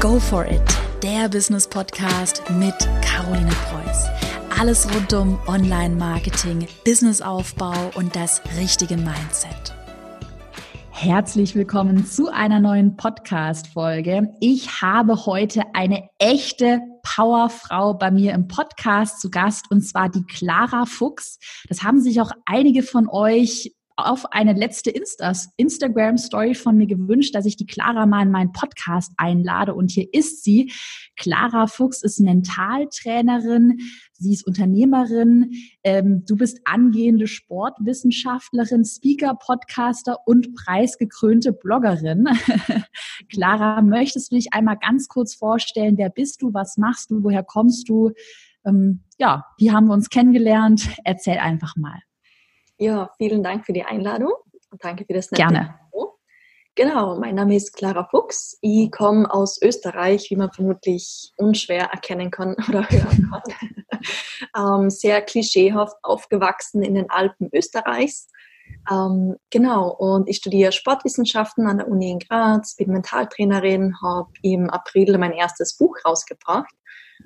Go for it, der Business Podcast mit Caroline Preuß. Alles rund um Online-Marketing, Businessaufbau und das richtige Mindset. Herzlich willkommen zu einer neuen Podcast-Folge. Ich habe heute eine echte Powerfrau bei mir im Podcast zu Gast und zwar die Clara Fuchs. Das haben sich auch einige von euch auf eine letzte Insta Instagram-Story von mir gewünscht, dass ich die Clara mal in meinen Podcast einlade. Und hier ist sie. Clara Fuchs ist Mentaltrainerin, sie ist Unternehmerin, ähm, du bist angehende Sportwissenschaftlerin, Speaker, Podcaster und preisgekrönte Bloggerin. Clara, möchtest du dich einmal ganz kurz vorstellen? Wer bist du? Was machst du? Woher kommst du? Ähm, ja, wie haben wir uns kennengelernt? Erzähl einfach mal. Ja, vielen Dank für die Einladung und danke für das nette Gerne. Info. Genau, mein Name ist Clara Fuchs. Ich komme aus Österreich, wie man vermutlich unschwer erkennen kann oder hören kann. ähm, sehr klischeehaft aufgewachsen in den Alpen Österreichs. Ähm, genau, und ich studiere Sportwissenschaften an der Uni in Graz, bin Mentaltrainerin, habe im April mein erstes Buch rausgebracht.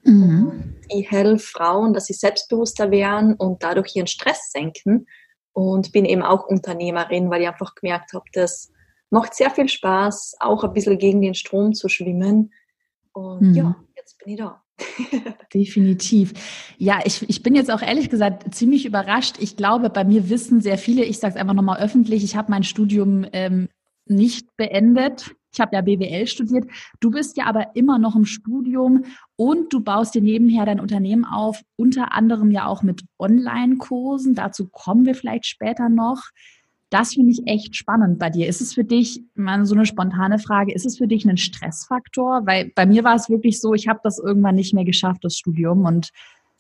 Mhm. Ich helfe Frauen, dass sie selbstbewusster werden und dadurch ihren Stress senken und bin eben auch Unternehmerin, weil ich einfach gemerkt habe, das macht sehr viel Spaß, auch ein bisschen gegen den Strom zu schwimmen. Und mhm. ja, jetzt bin ich da. Definitiv. Ja, ich, ich bin jetzt auch ehrlich gesagt ziemlich überrascht. Ich glaube, bei mir wissen sehr viele, ich sage es einfach nochmal öffentlich, ich habe mein Studium ähm, nicht beendet. Ich habe ja BWL studiert. Du bist ja aber immer noch im Studium und du baust dir nebenher dein Unternehmen auf, unter anderem ja auch mit Online-Kursen. Dazu kommen wir vielleicht später noch. Das finde ich echt spannend bei dir. Ist es für dich, mal so eine spontane Frage, ist es für dich ein Stressfaktor? Weil bei mir war es wirklich so, ich habe das irgendwann nicht mehr geschafft, das Studium, und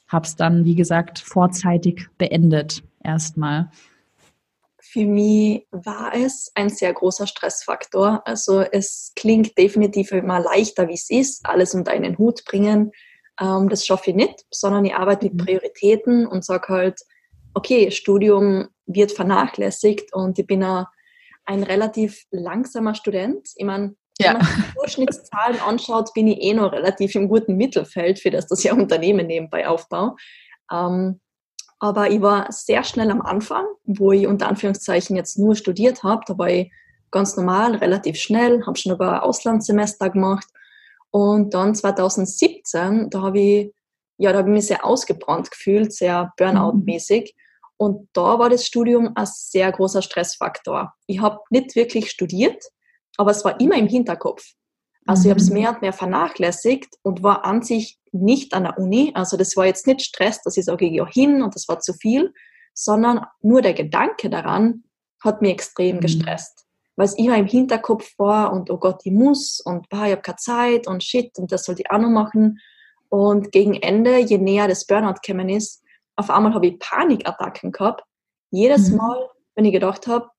habe es dann, wie gesagt, vorzeitig beendet erstmal. Für mich war es ein sehr großer Stressfaktor. Also es klingt definitiv immer leichter, wie es ist, alles unter einen Hut bringen. Ähm, das schaffe ich nicht, sondern ich arbeite mit mhm. Prioritäten und sage halt, okay, Studium wird vernachlässigt und ich bin ein, ein relativ langsamer Student. Ich meine, ja. wenn man die Durchschnittszahlen anschaut, bin ich eh noch relativ im guten Mittelfeld, für das das ja Unternehmen nebenbei aufbaue. Ähm, aber ich war sehr schnell am Anfang, wo ich unter Anführungszeichen jetzt nur studiert habe. Da war ich ganz normal, relativ schnell, habe schon ein Auslandssemester gemacht. Und dann 2017, da habe ich, ja, da habe ich mich sehr ausgebrannt gefühlt, sehr Burnout-mäßig. Und da war das Studium ein sehr großer Stressfaktor. Ich habe nicht wirklich studiert, aber es war immer im Hinterkopf. Also ich habe es mhm. mehr und mehr vernachlässigt und war an sich nicht an der Uni. Also das war jetzt nicht Stress, dass ich sage, ich gehe hin und das war zu viel, sondern nur der Gedanke daran hat mich extrem mhm. gestresst. Weil es immer im Hinterkopf war und oh Gott, ich muss und bah, ich habe keine Zeit und shit und das sollte ich auch noch machen. Und gegen Ende, je näher das Burnout gekommen ist, auf einmal habe ich Panikattacken gehabt. Jedes mhm. Mal, wenn ich gedacht habe,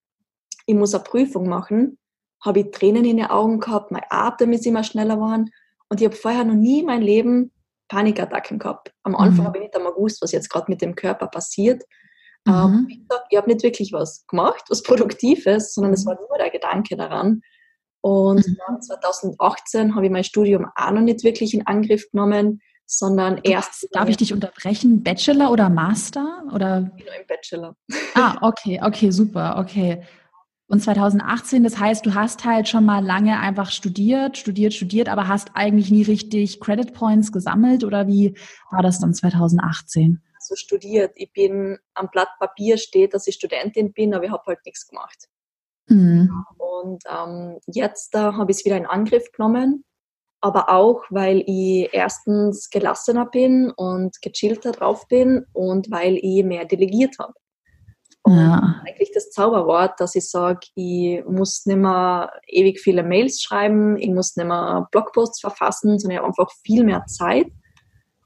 ich muss eine Prüfung machen, habe ich Tränen in den Augen gehabt, mein Atem ist immer schneller geworden. Und ich habe vorher noch nie mein Leben Panikattacken gehabt. Am Anfang mhm. habe ich nicht einmal gewusst, was jetzt gerade mit dem Körper passiert. Ähm, mhm. ich habe nicht wirklich was gemacht, was Produktives, sondern es mhm. war nur der Gedanke daran. Und mhm. 2018 habe ich mein Studium auch noch nicht wirklich in Angriff genommen, sondern erst. Darf ich dich unterbrechen? Bachelor oder Master? Oder? Ich bin nur im Bachelor. Ah, okay, okay, super, okay. Und 2018, das heißt, du hast halt schon mal lange einfach studiert, studiert, studiert, aber hast eigentlich nie richtig Credit Points gesammelt oder wie war das dann 2018? Also studiert. Ich bin am Blatt Papier steht, dass ich Studentin bin, aber ich habe halt nichts gemacht. Mhm. Und ähm, jetzt äh, habe ich es wieder in Angriff genommen, aber auch, weil ich erstens gelassener bin und gechillter drauf bin und weil ich mehr delegiert habe. Ja. Eigentlich das Zauberwort, dass ich sage, ich muss nicht mehr ewig viele Mails schreiben, ich muss nicht mehr Blogposts verfassen, sondern ich habe einfach viel mehr Zeit.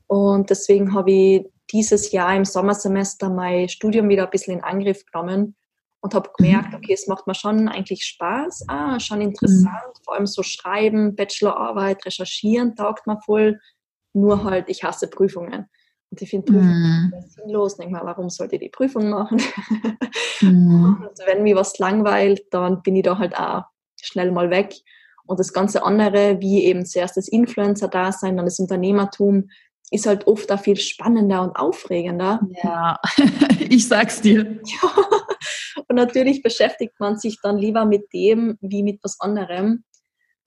Und deswegen habe ich dieses Jahr im Sommersemester mein Studium wieder ein bisschen in Angriff genommen und habe gemerkt, okay, es macht mir schon eigentlich Spaß, ah, schon interessant, mhm. vor allem so schreiben, Bachelorarbeit, recherchieren, taugt mir voll, nur halt, ich hasse Prüfungen. Und ich finde Prüfungen mm. sinnlos. Denke mal, warum sollte ich die Prüfung machen? mm. Und wenn mir was langweilt, dann bin ich da halt auch schnell mal weg. Und das ganze andere, wie eben zuerst das Influencer-Dasein, dann das Unternehmertum, ist halt oft auch viel spannender und aufregender. Ja, ich sag's dir. Ja. Und natürlich beschäftigt man sich dann lieber mit dem wie mit was anderem.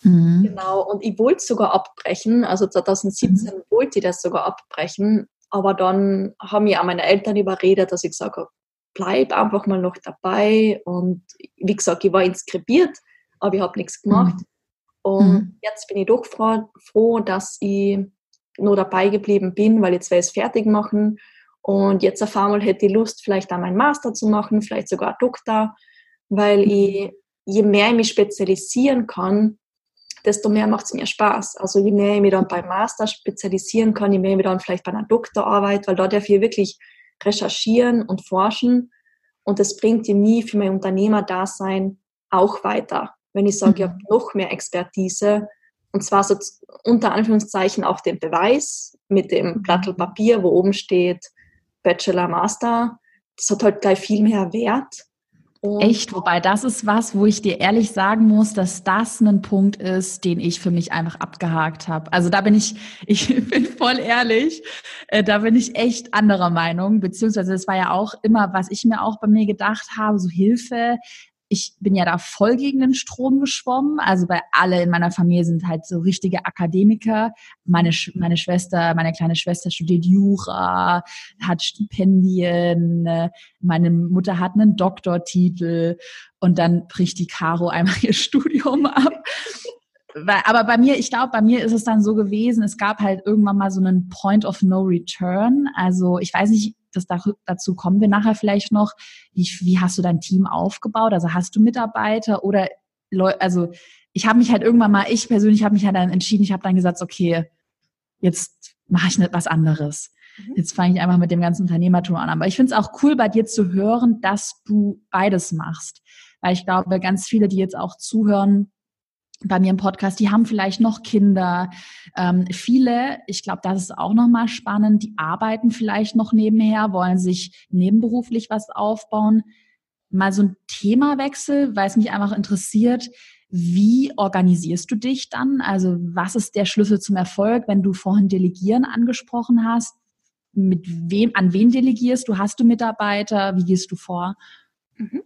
Mhm. Genau, und ich wollte sogar abbrechen, also 2017 mhm. wollte ich das sogar abbrechen, aber dann haben mich auch meine Eltern überredet, dass ich gesagt habe, bleib einfach mal noch dabei. Und wie gesagt, ich war inskribiert, aber ich habe nichts gemacht. Mhm. Und mhm. jetzt bin ich doch froh, froh, dass ich nur dabei geblieben bin, weil jetzt will ich es fertig machen. Und jetzt auf einmal hätte ich Lust, vielleicht auch meinen Master zu machen, vielleicht sogar Doktor, weil mhm. ich, je mehr ich mich spezialisieren kann, desto mehr macht es mir Spaß. Also je mehr ich mich dann beim Master spezialisieren kann, je mehr ich mich dann vielleicht bei einer Doktorarbeit, weil da darf ich wirklich recherchieren und forschen. Und das bringt mir für mein Unternehmerdasein auch weiter. Wenn ich sage, ich habe mhm. noch mehr Expertise, und zwar so unter Anführungszeichen auch den Beweis mit dem Blatt Papier, wo oben steht Bachelor, Master. Das hat halt gleich viel mehr Wert. Und Echt, wobei das ist was, wo ich dir ehrlich sagen muss, dass das ein Punkt ist, den ich für mich einfach abgehakt habe. Also da bin ich, ich bin voll ehrlich, äh, da bin ich echt anderer Meinung, beziehungsweise es war ja auch immer, was ich mir auch bei mir gedacht habe, so Hilfe, ich bin ja da voll gegen den Strom geschwommen. Also bei alle in meiner Familie sind halt so richtige Akademiker. Meine, meine Schwester, meine kleine Schwester studiert Jura, hat Stipendien. Meine Mutter hat einen Doktortitel und dann bricht die Caro einmal ihr Studium ab. Aber bei mir, ich glaube, bei mir ist es dann so gewesen, es gab halt irgendwann mal so einen Point of No Return. Also ich weiß nicht, das dazu kommen wir nachher vielleicht noch. Wie, wie hast du dein Team aufgebaut? Also hast du Mitarbeiter oder Leute, also ich habe mich halt irgendwann mal, ich persönlich habe mich halt dann entschieden, ich habe dann gesagt, okay, jetzt mache ich nicht was anderes. Mhm. Jetzt fange ich einfach mit dem ganzen Unternehmertum an. Aber ich finde es auch cool bei dir zu hören, dass du beides machst. Weil ich glaube, ganz viele, die jetzt auch zuhören, bei mir im Podcast, die haben vielleicht noch Kinder. Ähm, viele, ich glaube, das ist auch nochmal spannend, die arbeiten vielleicht noch nebenher, wollen sich nebenberuflich was aufbauen. Mal so ein Themawechsel, weil es mich einfach interessiert, wie organisierst du dich dann? Also was ist der Schlüssel zum Erfolg, wenn du vorhin Delegieren angesprochen hast? Mit wem, an wen delegierst du? Hast du Mitarbeiter? Wie gehst du vor? Mhm.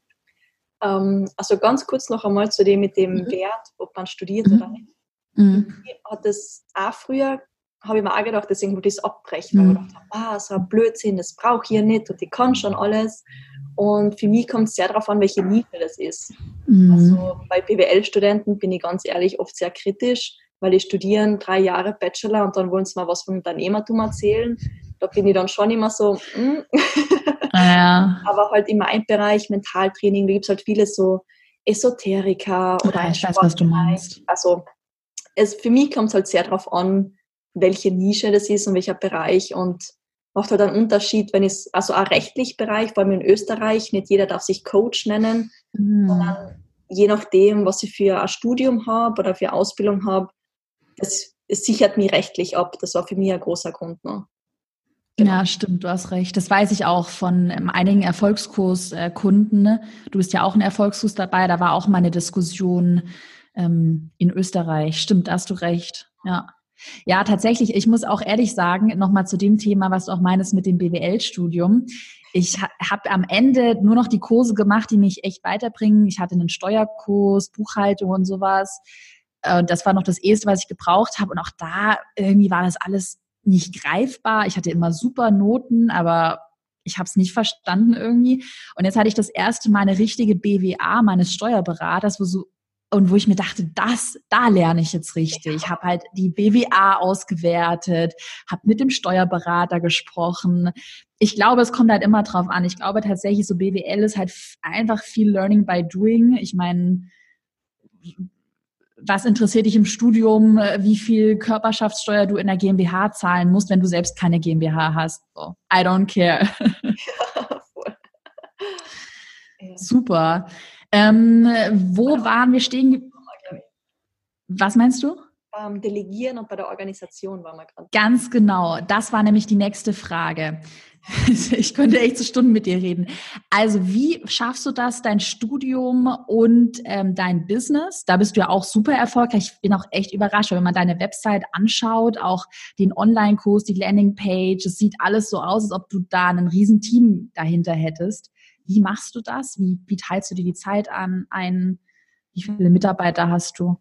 Ähm, also ganz kurz noch einmal zu dem mit dem mhm. Wert, ob man studiert mhm. oder nicht. Mhm. Hat das auch früher, habe ich mir auch gedacht, deswegen wollte ich es abbrechen, weil ich mhm. dachte, ah, so ein Blödsinn, das brauche ich ja nicht und ich kann schon alles. Und für mich kommt es sehr darauf an, welche Nische das ist. Mhm. Also bei BWL-Studenten bin ich ganz ehrlich oft sehr kritisch, weil die studieren drei Jahre Bachelor und dann wollen sie mal was von Unternehmertum erzählen. Da bin ich dann schon immer so, mm. Ja. Aber halt in meinem Bereich Mentaltraining, da gibt es halt viele so Esoteriker oder ja, ich weiß, was du meinst. Also es, für mich kommt es halt sehr darauf an, welche Nische das ist und welcher Bereich und macht halt einen Unterschied, wenn es, also auch rechtlich Bereich, vor allem in Österreich, nicht jeder darf sich Coach nennen, mhm. sondern je nachdem, was ich für ein Studium habe oder für eine Ausbildung habe, das, das sichert mich rechtlich ab. Das war für mich ein großer Grund. Ne? Genau. Ja, stimmt, du hast recht. Das weiß ich auch von ähm, einigen Erfolgskurskunden. Ne? Du bist ja auch ein Erfolgskurs dabei, da war auch mal eine Diskussion ähm, in Österreich. Stimmt, hast du recht. Ja. Ja, tatsächlich, ich muss auch ehrlich sagen, nochmal zu dem Thema, was du auch meinst mit dem BWL-Studium. Ich habe am Ende nur noch die Kurse gemacht, die mich echt weiterbringen. Ich hatte einen Steuerkurs, Buchhaltung und sowas. Äh, das war noch das Erste, was ich gebraucht habe. Und auch da irgendwie war das alles nicht greifbar. Ich hatte immer super Noten, aber ich habe es nicht verstanden irgendwie. Und jetzt hatte ich das erste Mal eine richtige BWA meines Steuerberaters, wo so und wo ich mir dachte, das, da lerne ich jetzt richtig. Ich habe halt die BWA ausgewertet, habe mit dem Steuerberater gesprochen. Ich glaube, es kommt halt immer drauf an. Ich glaube tatsächlich, so BWL ist halt einfach viel Learning by Doing. Ich meine, was interessiert dich im Studium, äh, wie viel Körperschaftssteuer du in der GmbH zahlen musst, wenn du selbst keine GmbH hast. So, I don't care. Ja, voll. Ja. Super. Ähm, wo waren wir stehen? Was meinst du? Ähm, Delegieren und bei der Organisation waren wir gerade. Ganz genau. Das war nämlich die nächste Frage. Ich könnte echt so Stunden mit dir reden. Also wie schaffst du das, dein Studium und ähm, dein Business? Da bist du ja auch super erfolgreich. Ich bin auch echt überrascht, wenn man deine Website anschaut, auch den Online-Kurs, die Landingpage. Es sieht alles so aus, als ob du da ein Riesenteam dahinter hättest. Wie machst du das? Wie, wie teilst du dir die Zeit an? Ein, wie viele Mitarbeiter hast du?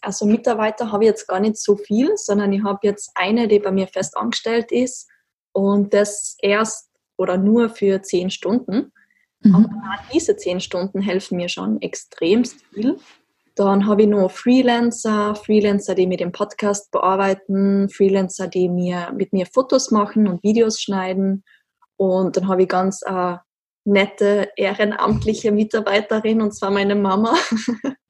Also Mitarbeiter habe ich jetzt gar nicht so viel, sondern ich habe jetzt eine, die bei mir fest angestellt ist und das erst oder nur für zehn Stunden. Mhm. Aber diese zehn Stunden helfen mir schon extremst viel. Dann habe ich noch Freelancer, Freelancer, die mir den Podcast bearbeiten, Freelancer, die mir, mit mir Fotos machen und Videos schneiden. Und dann habe ich ganz äh, nette ehrenamtliche Mitarbeiterin, und zwar meine Mama.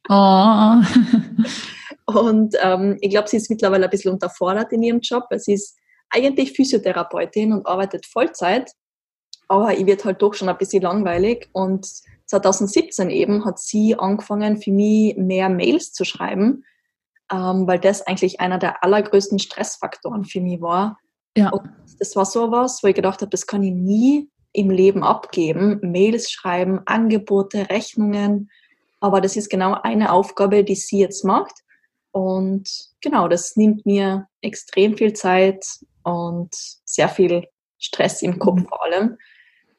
Oh. Und ähm, ich glaube, sie ist mittlerweile ein bisschen unterfordert in ihrem Job, weil sie ist eigentlich Physiotherapeutin und arbeitet Vollzeit. Aber ich wird halt doch schon ein bisschen langweilig. Und 2017 eben hat sie angefangen, für mich mehr Mails zu schreiben, ähm, weil das eigentlich einer der allergrößten Stressfaktoren für mich war. Ja. Und das war sowas, wo ich gedacht habe, das kann ich nie im Leben abgeben. Mails schreiben, Angebote, Rechnungen. Aber das ist genau eine Aufgabe, die sie jetzt macht. Und genau, das nimmt mir extrem viel Zeit und sehr viel Stress im Kopf mhm. vor allem.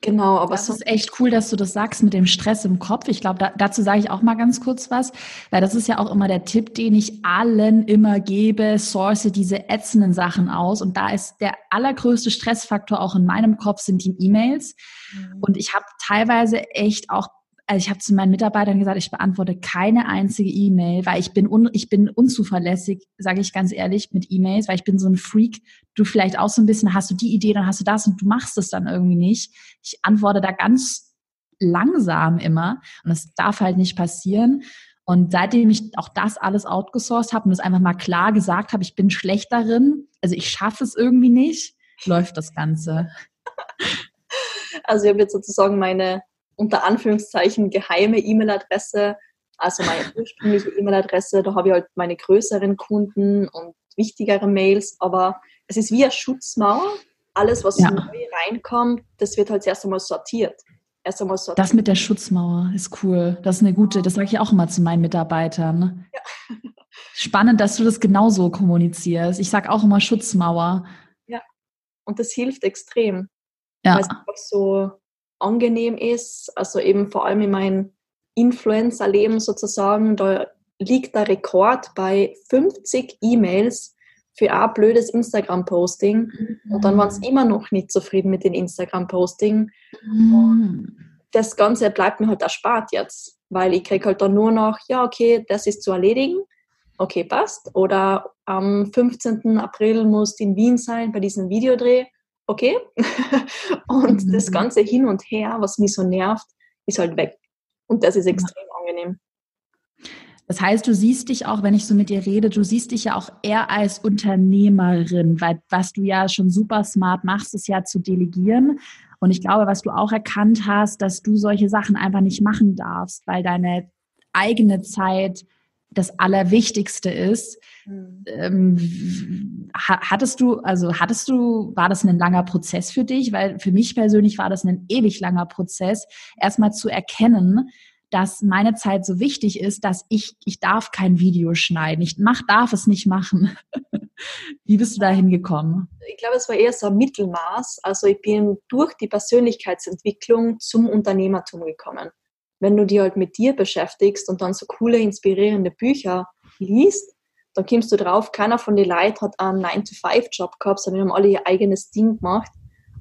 Genau, aber das so ist echt cool, dass du das sagst mit dem Stress im Kopf. Ich glaube, da, dazu sage ich auch mal ganz kurz was, weil das ist ja auch immer der Tipp, den ich allen immer gebe, source diese ätzenden Sachen aus. Und da ist der allergrößte Stressfaktor auch in meinem Kopf sind die E-Mails. Mhm. Und ich habe teilweise echt auch also ich habe zu meinen Mitarbeitern gesagt, ich beantworte keine einzige E-Mail, weil ich bin un, ich bin unzuverlässig, sage ich ganz ehrlich, mit E-Mails, weil ich bin so ein Freak. Du vielleicht auch so ein bisschen, hast du die Idee, dann hast du das und du machst es dann irgendwie nicht. Ich antworte da ganz langsam immer und das darf halt nicht passieren. Und seitdem ich auch das alles outgesourced habe und das einfach mal klar gesagt habe, ich bin schlecht darin, also ich schaffe es irgendwie nicht, läuft das Ganze. Also ich habe jetzt sozusagen meine unter Anführungszeichen geheime E-Mail-Adresse, also meine ursprüngliche E-Mail-Adresse, da habe ich halt meine größeren Kunden und wichtigere Mails, aber es ist wie eine Schutzmauer. Alles, was ja. neu reinkommt, das wird halt erst einmal sortiert. Erst einmal sortiert. Das mit der Schutzmauer ist cool. Das ist eine gute, das sage ich auch immer zu meinen Mitarbeitern. Ja. Spannend, dass du das genauso kommunizierst. Ich sage auch immer Schutzmauer. Ja, und das hilft extrem. Ja. Weil es einfach so angenehm ist. Also eben vor allem in meinem Influencer-Leben sozusagen, da liegt der Rekord bei 50 E-Mails für ein blödes Instagram-Posting mhm. und dann waren sie immer noch nicht zufrieden mit dem Instagram-Posting. Mhm. Das Ganze bleibt mir halt erspart jetzt, weil ich kriege halt dann nur noch, ja, okay, das ist zu erledigen, okay, passt. Oder am 15. April muss in Wien sein bei diesem Videodreh okay. und mhm. das ganze Hin und Her, was mich so nervt, ist halt weg. Und das ist extrem ja. angenehm. Das heißt, du siehst dich auch, wenn ich so mit dir rede, du siehst dich ja auch eher als Unternehmerin, weil was du ja schon super smart machst, ist ja zu delegieren. Und ich glaube, was du auch erkannt hast, dass du solche Sachen einfach nicht machen darfst, weil deine eigene Zeit das Allerwichtigste ist. Mhm. Ähm, hattest du, also hattest du, war das ein langer Prozess für dich? Weil für mich persönlich war das ein ewig langer Prozess, erstmal zu erkennen, dass meine Zeit so wichtig ist, dass ich, ich darf kein Video schneiden. Ich mach, darf es nicht machen. Wie bist du da hingekommen? Ich glaube, es war eher so ein Mittelmaß. Also ich bin durch die Persönlichkeitsentwicklung zum Unternehmertum gekommen wenn du dich halt mit dir beschäftigst und dann so coole, inspirierende Bücher liest, dann kommst du drauf, keiner von den Leuten hat einen 9-to-5-Job gehabt, sondern haben alle ihr eigenes Ding gemacht.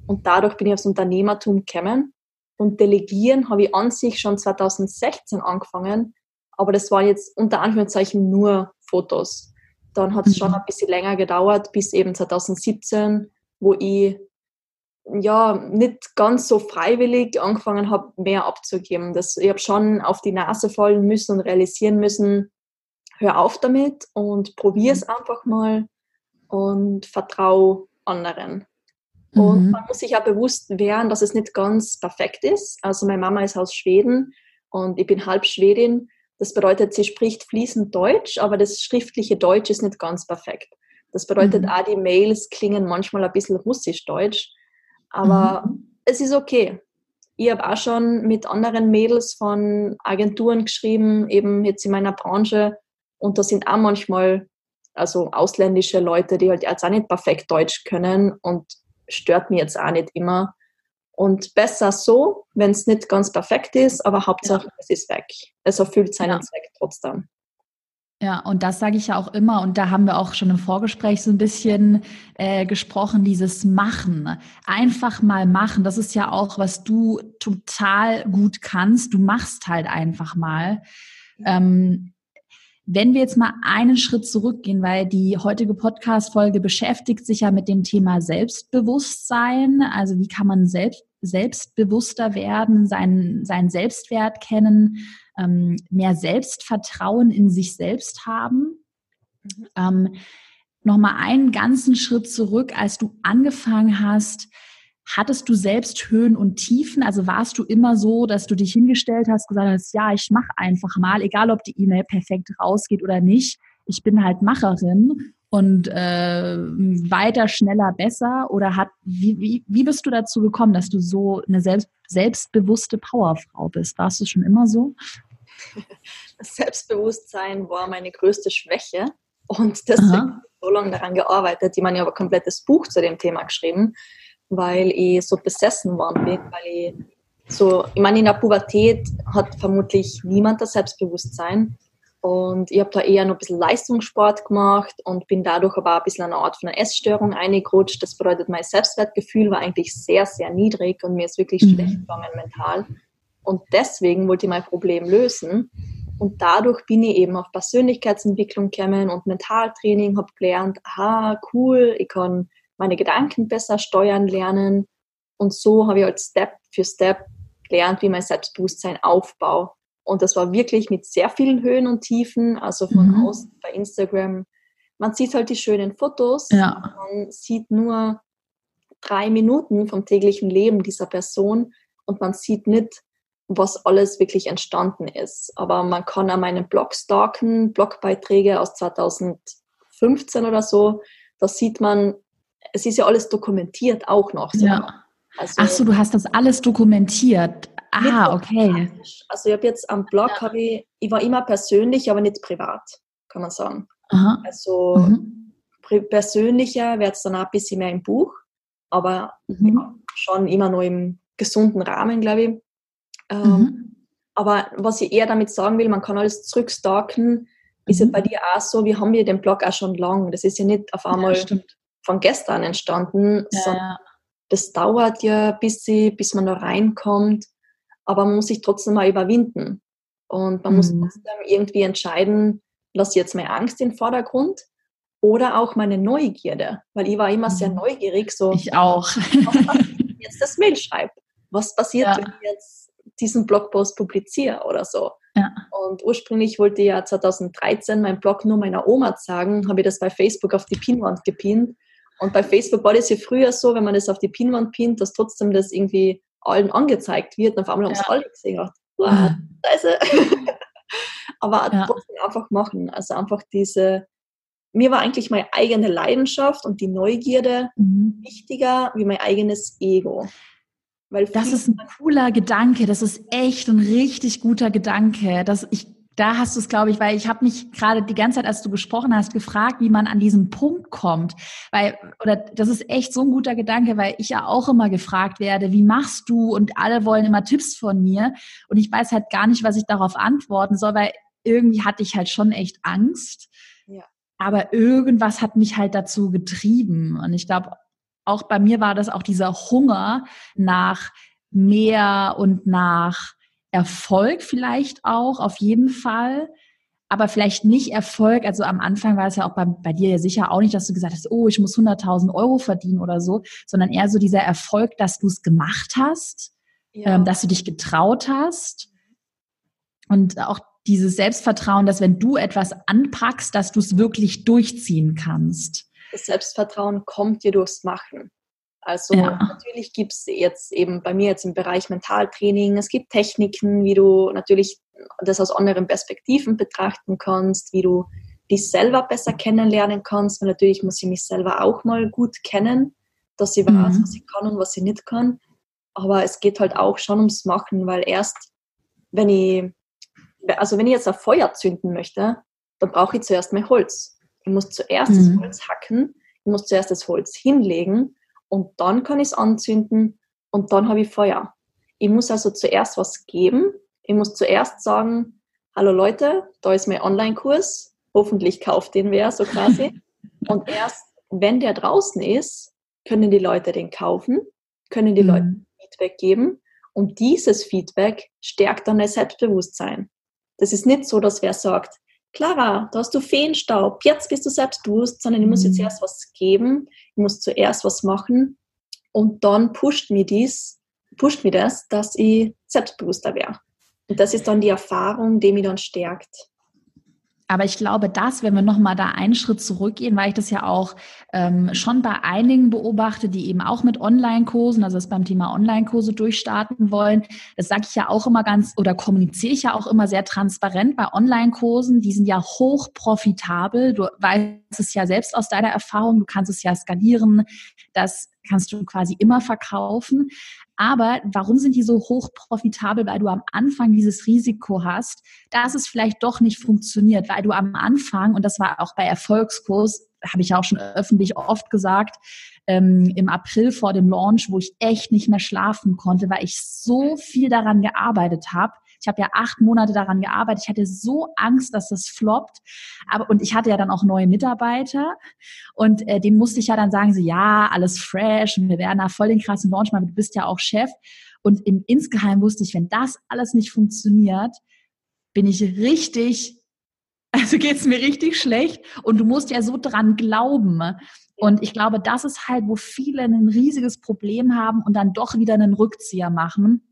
Und dadurch bin ich aufs Unternehmertum gekommen. Und Delegieren habe ich an sich schon 2016 angefangen, aber das waren jetzt unter Anführungszeichen nur Fotos. Dann hat es mhm. schon ein bisschen länger gedauert, bis eben 2017, wo ich ja nicht ganz so freiwillig angefangen habe, mehr abzugeben. Das, ich habe schon auf die Nase fallen müssen und realisieren müssen, hör auf damit und probier es mhm. einfach mal und vertraue anderen. Mhm. Und man muss sich auch bewusst werden, dass es nicht ganz perfekt ist. Also meine Mama ist aus Schweden und ich bin halb Schwedin. Das bedeutet, sie spricht fließend Deutsch, aber das schriftliche Deutsch ist nicht ganz perfekt. Das bedeutet, mhm. auch die Mails klingen manchmal ein bisschen russisch-deutsch, aber mhm. es ist okay. Ich habe auch schon mit anderen Mädels von Agenturen geschrieben, eben jetzt in meiner Branche, und da sind auch manchmal also ausländische Leute, die halt jetzt auch nicht perfekt Deutsch können und stört mich jetzt auch nicht immer. Und besser so, wenn es nicht ganz perfekt ist, aber Hauptsache ja. es ist weg. Es erfüllt seinen ja. Zweck trotzdem. Ja, und das sage ich ja auch immer, und da haben wir auch schon im Vorgespräch so ein bisschen äh, gesprochen, dieses Machen. Einfach mal machen. Das ist ja auch, was du total gut kannst. Du machst halt einfach mal. Ähm, wenn wir jetzt mal einen Schritt zurückgehen, weil die heutige Podcast-Folge beschäftigt sich ja mit dem Thema Selbstbewusstsein. Also wie kann man selbst, selbstbewusster werden, seinen, seinen Selbstwert kennen, ähm, mehr Selbstvertrauen in sich selbst haben. Mhm. Ähm, Nochmal einen ganzen Schritt zurück, als du angefangen hast, hattest du selbst Höhen und Tiefen? Also warst du immer so, dass du dich hingestellt hast, gesagt hast, ja, ich mache einfach mal, egal ob die E-Mail perfekt rausgeht oder nicht. Ich bin halt Macherin und äh, weiter, schneller, besser? Oder hat wie, wie, wie bist du dazu gekommen, dass du so eine selbst, selbstbewusste Powerfrau bist? Warst du schon immer so? Das Selbstbewusstsein war meine größte Schwäche und deswegen habe ich so lange daran gearbeitet. Ich meine, ich habe ein komplettes Buch zu dem Thema geschrieben, weil ich so besessen worden bin, weil ich so, ich meine, in der Pubertät hat vermutlich niemand das Selbstbewusstsein. Und ich habe da eher noch ein bisschen Leistungssport gemacht und bin dadurch aber ein bisschen eine Art von einer Essstörung eingerutscht. Das bedeutet, mein Selbstwertgefühl war eigentlich sehr, sehr niedrig und mir ist wirklich mhm. schlecht gegangen mental. Und deswegen wollte ich mein Problem lösen. Und dadurch bin ich eben auf Persönlichkeitsentwicklung gekommen und Mentaltraining, habe gelernt, aha, cool, ich kann meine Gedanken besser steuern lernen. Und so habe ich halt Step für Step gelernt, wie mein Selbstbewusstsein aufbaut. Und das war wirklich mit sehr vielen Höhen und Tiefen, also von mhm. außen bei Instagram. Man sieht halt die schönen Fotos, ja. man sieht nur drei Minuten vom täglichen Leben dieser Person und man sieht nicht, was alles wirklich entstanden ist. Aber man kann an meinen Blog stalken, Blogbeiträge aus 2015 oder so. Da sieht man, es ist ja alles dokumentiert auch noch. So. Ja. Also, Ach so, du hast das alles dokumentiert. Ah, okay. Also ich habe jetzt am Blog, ja. ich, ich war immer persönlich, aber nicht privat, kann man sagen. Aha. Also mhm. persönlicher wird es dann auch ein bisschen mehr im Buch, aber mhm. ja, schon immer nur im gesunden Rahmen, glaube ich. Ähm, mhm. Aber was ich eher damit sagen will, man kann alles zurückstalken, ist ja mhm. bei dir auch so, wir haben ja den Blog auch schon lang. Das ist ja nicht auf einmal ja, von gestern entstanden, ja, sondern das dauert ja, bis, sie, bis man da reinkommt aber man muss sich trotzdem mal überwinden. Und man mhm. muss trotzdem irgendwie entscheiden, lasse ich jetzt meine Angst in den Vordergrund oder auch meine Neugierde, weil ich war immer mhm. sehr neugierig. So, ich auch. jetzt das Mail schreibe. Was passiert, ja. wenn ich jetzt diesen Blogpost publiziere oder so? Ja. Und ursprünglich wollte ich ja 2013 meinen Blog nur meiner Oma sagen, habe ich das bei Facebook auf die Pinwand gepinnt. Und bei Facebook war das ja früher so, wenn man das auf die Pinwand pinnt, dass trotzdem das irgendwie allen angezeigt wird und auf einmal haben es alle gesehen und gedacht, Scheiße. Aber ja. trotzdem einfach machen. Also einfach diese, mir war eigentlich meine eigene Leidenschaft und die Neugierde mhm. wichtiger wie mein eigenes Ego. Weil das ist ein cooler Gedanke. Das ist echt ein richtig guter Gedanke. Das, ich da hast du es, glaube ich, weil ich habe mich gerade die ganze Zeit, als du gesprochen hast, gefragt, wie man an diesen Punkt kommt. Weil, oder das ist echt so ein guter Gedanke, weil ich ja auch immer gefragt werde, wie machst du? Und alle wollen immer Tipps von mir. Und ich weiß halt gar nicht, was ich darauf antworten soll, weil irgendwie hatte ich halt schon echt Angst. Ja. Aber irgendwas hat mich halt dazu getrieben. Und ich glaube, auch bei mir war das auch dieser Hunger nach mehr und nach Erfolg vielleicht auch, auf jeden Fall. Aber vielleicht nicht Erfolg. Also am Anfang war es ja auch bei, bei dir ja sicher auch nicht, dass du gesagt hast, oh, ich muss 100.000 Euro verdienen oder so, sondern eher so dieser Erfolg, dass du es gemacht hast, ja. ähm, dass du dich getraut hast. Und auch dieses Selbstvertrauen, dass wenn du etwas anpackst, dass du es wirklich durchziehen kannst. Das Selbstvertrauen kommt dir durchs Machen. Also ja. natürlich gibt es jetzt eben bei mir jetzt im Bereich Mentaltraining, es gibt Techniken, wie du natürlich das aus anderen Perspektiven betrachten kannst, wie du dich selber besser kennenlernen kannst. Und natürlich muss ich mich selber auch mal gut kennen, dass ich weiß, mhm. was ich kann und was ich nicht kann. Aber es geht halt auch schon ums Machen, weil erst, wenn ich, also wenn ich jetzt ein Feuer zünden möchte, dann brauche ich zuerst mehr Holz. Ich muss zuerst mhm. das Holz hacken, ich muss zuerst das Holz hinlegen und dann kann ich es anzünden und dann habe ich Feuer. Ich muss also zuerst was geben. Ich muss zuerst sagen, hallo Leute, da ist mein Online-Kurs. Hoffentlich kauft den wer, so quasi. Und erst, wenn der draußen ist, können die Leute den kaufen, können die mhm. Leute Feedback geben. Und dieses Feedback stärkt dann das Selbstbewusstsein. Das ist nicht so, dass wer sagt, Clara, da hast du Feenstaub, jetzt bist du selbstbewusst, sondern ich muss jetzt mhm. erst was geben, ich muss zuerst was machen und dann pusht mir dies pusht mir das, dass ich selbstbewusster wäre. Und das ist dann die Erfahrung, die mich dann stärkt. Aber ich glaube, dass, wenn wir nochmal da einen Schritt zurückgehen, weil ich das ja auch ähm, schon bei einigen beobachte, die eben auch mit Online-Kursen, also das beim Thema Online-Kurse durchstarten wollen, das sage ich ja auch immer ganz oder kommuniziere ich ja auch immer sehr transparent bei Online-Kursen. Die sind ja hoch profitabel. Du weißt es ja selbst aus deiner Erfahrung, du kannst es ja skalieren. Das kannst du quasi immer verkaufen. Aber warum sind die so hoch profitabel? Weil du am Anfang dieses Risiko hast, dass es vielleicht doch nicht funktioniert, weil du am Anfang, und das war auch bei Erfolgskurs, habe ich auch schon öffentlich oft gesagt, ähm, im April vor dem Launch, wo ich echt nicht mehr schlafen konnte, weil ich so viel daran gearbeitet habe, ich habe ja acht Monate daran gearbeitet. Ich hatte so Angst, dass das floppt. Aber, und ich hatte ja dann auch neue Mitarbeiter. Und äh, dem musste ich ja dann sagen, so, ja, alles fresh und wir werden da voll den krassen Launch machen. Du bist ja auch Chef. Und im insgeheim wusste ich, wenn das alles nicht funktioniert, bin ich richtig also geht's mir richtig schlecht und du musst ja so dran glauben. Und ich glaube, das ist halt, wo viele ein riesiges Problem haben und dann doch wieder einen Rückzieher machen.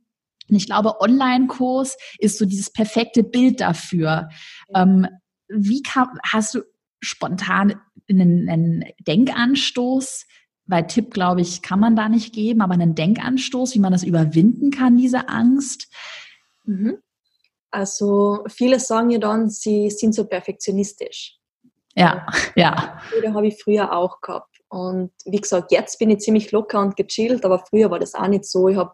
Und ich glaube, Online-Kurs ist so dieses perfekte Bild dafür. Ähm, wie kann, hast du spontan einen, einen Denkanstoß? Weil Tipp, glaube ich, kann man da nicht geben, aber einen Denkanstoß, wie man das überwinden kann, diese Angst? Mhm. Also viele sagen ja dann, sie sind so perfektionistisch. Ja, ja. Oder habe ich früher auch gehabt. Und wie gesagt, jetzt bin ich ziemlich locker und gechillt, aber früher war das auch nicht so. Ich habe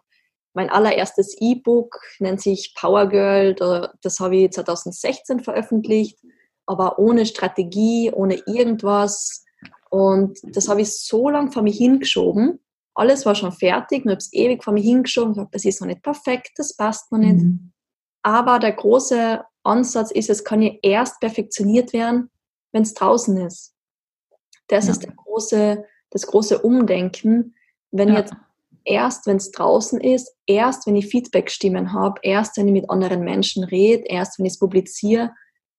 mein allererstes E-Book nennt sich Power Girl. Das habe ich 2016 veröffentlicht, aber ohne Strategie, ohne irgendwas. Und das habe ich so lange vor mir hingeschoben. Alles war schon fertig, ich habe es ewig vor mir hingeschoben. Ich habe, das ist noch nicht perfekt, das passt noch nicht. Mhm. Aber der große Ansatz ist, es kann ja erst perfektioniert werden, wenn es draußen ist. Das ja. ist der große, das große Umdenken. Wenn ja. jetzt erst, wenn es draußen ist, erst, wenn ich Feedback-Stimmen habe, erst, wenn ich mit anderen Menschen rede, erst, wenn ich es publiziere,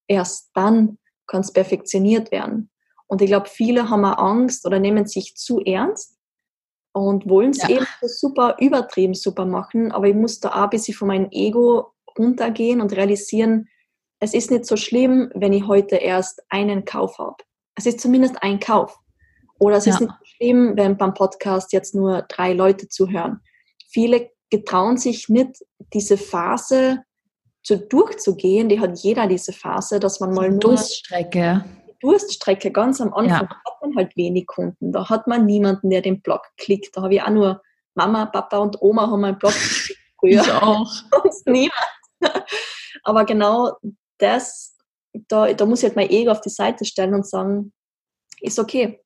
erst dann kann es perfektioniert werden. Und ich glaube, viele haben auch Angst oder nehmen sich zu ernst und wollen es ja. eben super übertrieben super machen, aber ich muss da auch ein bisschen von meinem Ego runtergehen und realisieren, es ist nicht so schlimm, wenn ich heute erst einen Kauf habe. Es ist zumindest ein Kauf. Oder es ja. ist nicht schlimm, wenn beim Podcast jetzt nur drei Leute zuhören. Viele getrauen sich nicht, diese Phase zu durchzugehen. Die hat jeder diese Phase, dass man mal nur Durststrecke. Durststrecke ganz am Anfang ja. hat man halt wenig Kunden. Da hat man niemanden, der den Blog klickt. Da habe ich auch nur Mama, Papa und Oma haben meinen Blog geklickt früher. Ich auch. Sonst niemand. Aber genau das, da, da muss ich halt mein Ego auf die Seite stellen und sagen, ist okay.